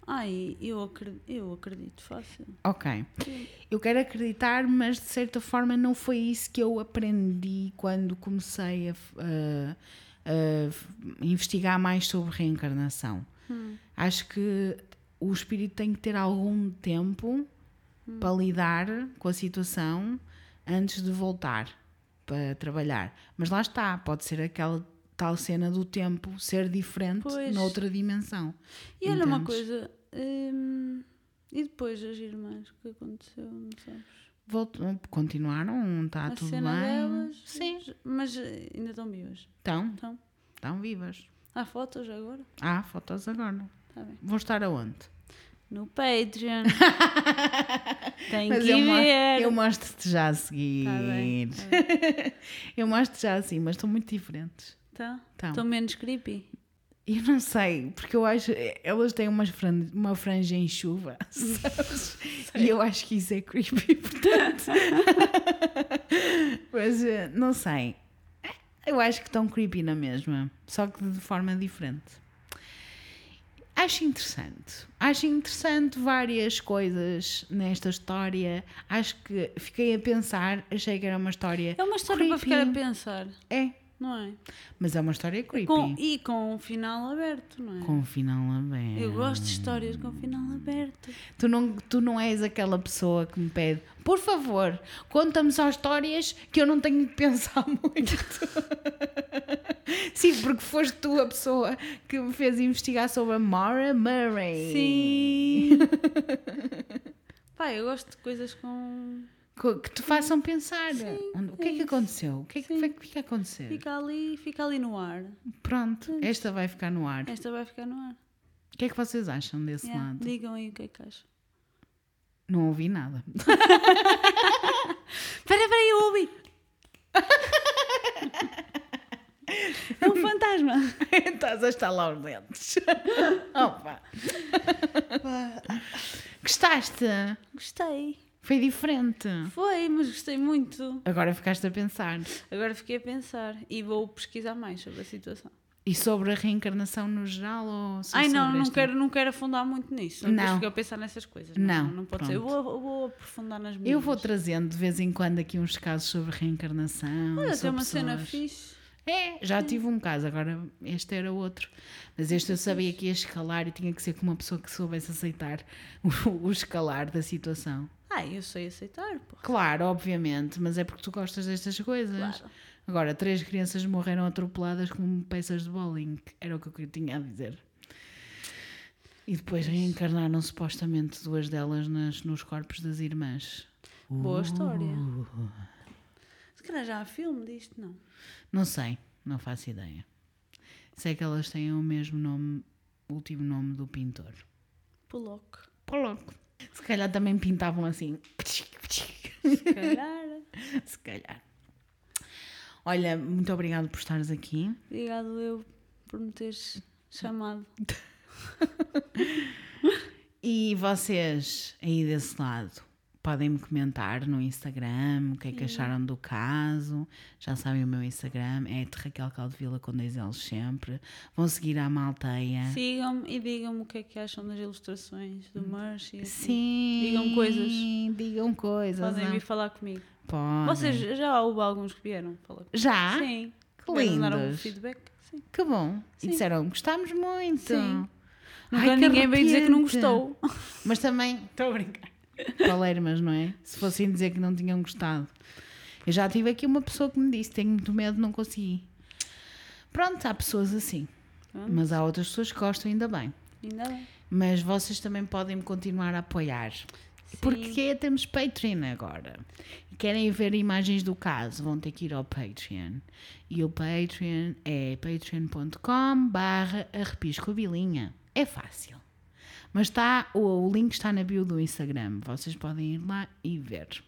Ai, eu acredito, eu acredito fácil. Ok. Eu quero acreditar, mas de certa forma não foi isso que eu aprendi quando comecei a, a- a investigar mais sobre reencarnação. Acho que o espírito tem que ter algum tempo para lidar com a situação antes de voltar para trabalhar. Mas lá está, pode ser aquela tal cena do tempo ser diferente Pois. noutra dimensão. E olha uma Entendes? coisa, hum, e depois as irmãs, o que aconteceu, não sabes? Voltam, continuaram, está a tudo bem. delas, Sim, mas ainda estão vivas. estão, Então, estão vivas. há fotos agora? Há fotos agora. Tá bem. Vão estar aonde? No Patreon. Tem Mas que eu, ver. eu mostro-te já a seguir. Tá bem, tá bem. eu mostro-te já assim, mas estão muito diferentes. Tá? Então. Estão menos creepy. Eu não sei, porque eu acho. Elas têm umas fran- uma franja em chuva, sabes? E eu acho que isso é creepy, portanto. Mas eh, não sei. Eu acho que estão creepy na mesma, só que de forma diferente. Acho interessante. Acho interessante várias coisas nesta história. Acho que fiquei a pensar, achei que era uma história. É uma história para ficar a creepy. pensar, É, não é? mas é uma história creepy. Com, e com um final aberto, não é? Com um final aberto. Eu gosto de histórias com final aberto. Tu não, tu não és aquela pessoa que me pede, por favor, conta-me só histórias que eu não tenho de pensar muito. Sim, porque foste tu a pessoa que me fez investigar sobre a Mara Murray. Sim. Pá, eu gosto de coisas com. Que te façam pensar. Onde- o que é, é que aconteceu? O que é que Sim. que fica a acontecer? Fica ali, fica ali no ar. Pronto, esta vai ficar no ar. Esta vai ficar no ar. O que é que vocês acham desse Yeah, lado? Digam aí o que é que acham. Não ouvi nada. Espera, espera aí, eu ouvi. É um fantasma. Estás a estalar os dentes. Opa. Gostaste? Gostei. Foi diferente. Foi, mas gostei muito. Agora ficaste a pensar. Agora fiquei a pensar e vou pesquisar mais sobre a situação. E sobre a reencarnação no geral ou Ai não, não esta? quero, não quero afundar muito nisso. Não, Não. fiquei a pensar nessas coisas. Não, Não, não pode ser. Eu vou, eu vou aprofundar nas minhas. Eu vou trazendo de vez em quando aqui uns casos sobre reencarnação. Olha, tem uma cena pessoas. fixe. É, já tive um caso, agora este era outro. Mas este eu sabia que ia escalar e tinha que ser com uma pessoa que soubesse aceitar o, o escalar da situação. Ah, eu sei aceitar, pô. Claro, obviamente, mas é porque tu gostas destas coisas. Claro. Agora, três crianças morreram atropeladas como peças de bowling. Era o que eu tinha a dizer. E depois reencarnaram supostamente duas delas nas, nos corpos das irmãs. Boa história. Uh, Se calhar já há filme disto, não. não sei, não faço ideia. Sei que elas têm o mesmo nome, último nome do pintor. Pollock. Pollock. Se calhar também pintavam assim. Se calhar. Se calhar. Olha, muito obrigado por estares aqui. Obrigado eu por me teres chamado. E vocês aí desse lado podem me comentar no Instagram o que é que acharam do caso. Já sabem o meu Instagram é Raquel Caldevila com dois L's sempre. Vão seguir a Malteia. Sigam-me e digam-me o que é que acham das ilustrações do Merch. e assim. Sim. Digam coisas. Digam coisas. Podem não? vir falar comigo. Podem. Vocês já houve alguns que vieram falar comigo? Já? Sim. Que dar um lindos. feedback. Sim. Que bom. E Sim. disseram, gostámos muito. Sim. Ai, Nunca que ninguém veio dizer que não gostou. Mas também, estou a brincar. Palermas, não é? Se fossem dizer que não tinham gostado. Eu já tive aqui uma pessoa que me disse: tenho muito medo, não consegui. Pronto, há pessoas assim. Mas há outras pessoas que gostam, ainda bem. Ainda bem. Mas vocês também podem continuar a apoiar. Porque temos Patreon agora. E querem ver imagens do caso, vão ter que ir ao Patreon. E o Patreon é patreon.com barra arrepiscobilinha. É fácil. Mas está, o, o link está na bio do Instagram. Vocês podem ir lá e ver.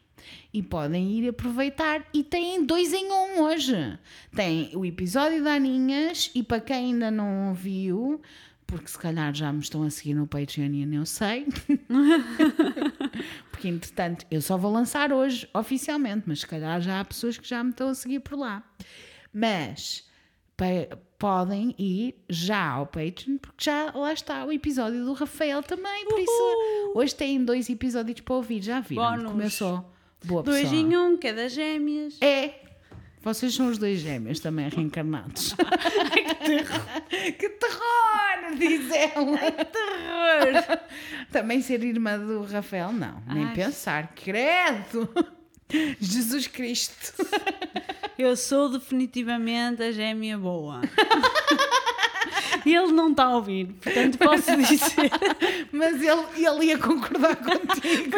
E podem ir aproveitar. E têm dois em um hoje. Tem o episódio da Aninhas e para quem ainda não viu, porque se calhar já me estão a seguir no Patreon e eu não sei. porque entretanto eu só vou lançar hoje oficialmente, mas se calhar já há pessoas que já me estão a seguir por lá. Mas podem ir já ao Patreon, porque já lá está o episódio do Rafael também. Por isso, hoje têm dois episódios para ouvir. Já viram? Bónus. Sou boa Dois pessoa. em um, que é das gêmeas. É. Vocês são os dois gêmeos também reencarnados. que terror! Que terror! Diz ela. Terror! Também ser irmã do Rafael, não. Nem Ai. pensar. Credo! Jesus Cristo! Eu sou definitivamente a gêmea boa. E ele não está a ouvir, portanto posso dizer. Mas ele, ele ia concordar contigo.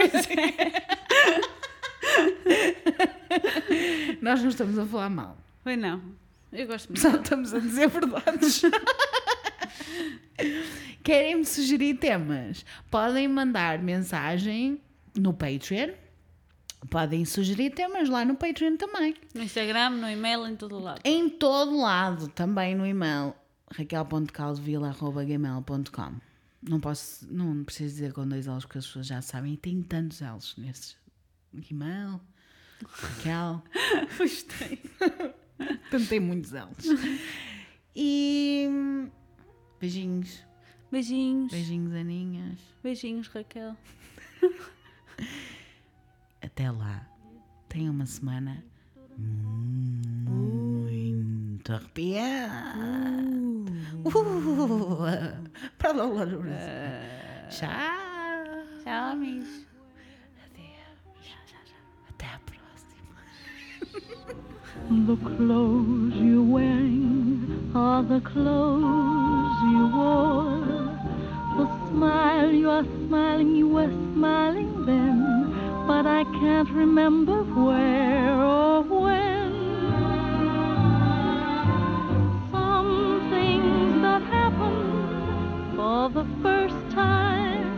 Nós não estamos a falar mal. Foi não. Eu gosto muito. Só estamos a dizer verdades. Querem-me sugerir temas? Podem mandar mensagem no Patreon. Podem sugerir temas lá no Patreon também. No Instagram, no e-mail, em todo lado. Em todo lado, também no e-mail raquel.caldevila.gmail.com Não posso, não preciso dizer com dois L's porque as pessoas já sabem. E tem tantos L's nesse e-mail. Raquel. Pois tem. Portanto, tem muitos L's. E beijinhos. Beijinhos. Beijinhos, Aninhas. Beijinhos, Raquel. Até lá. Tenha uma semana muito arrepiada. Uh. Para lá, lá, lá. Tchau. Tchau, amigos. Até a próxima. The clothes you're wearing are the clothes you wore. The smile you are smiling, you were smiling then. But I can't remember where or when. Some things that happened for the first time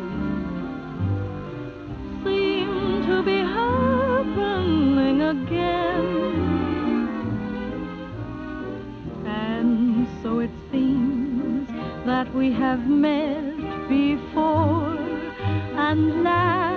seem to be happening again. And so it seems that we have met before, and now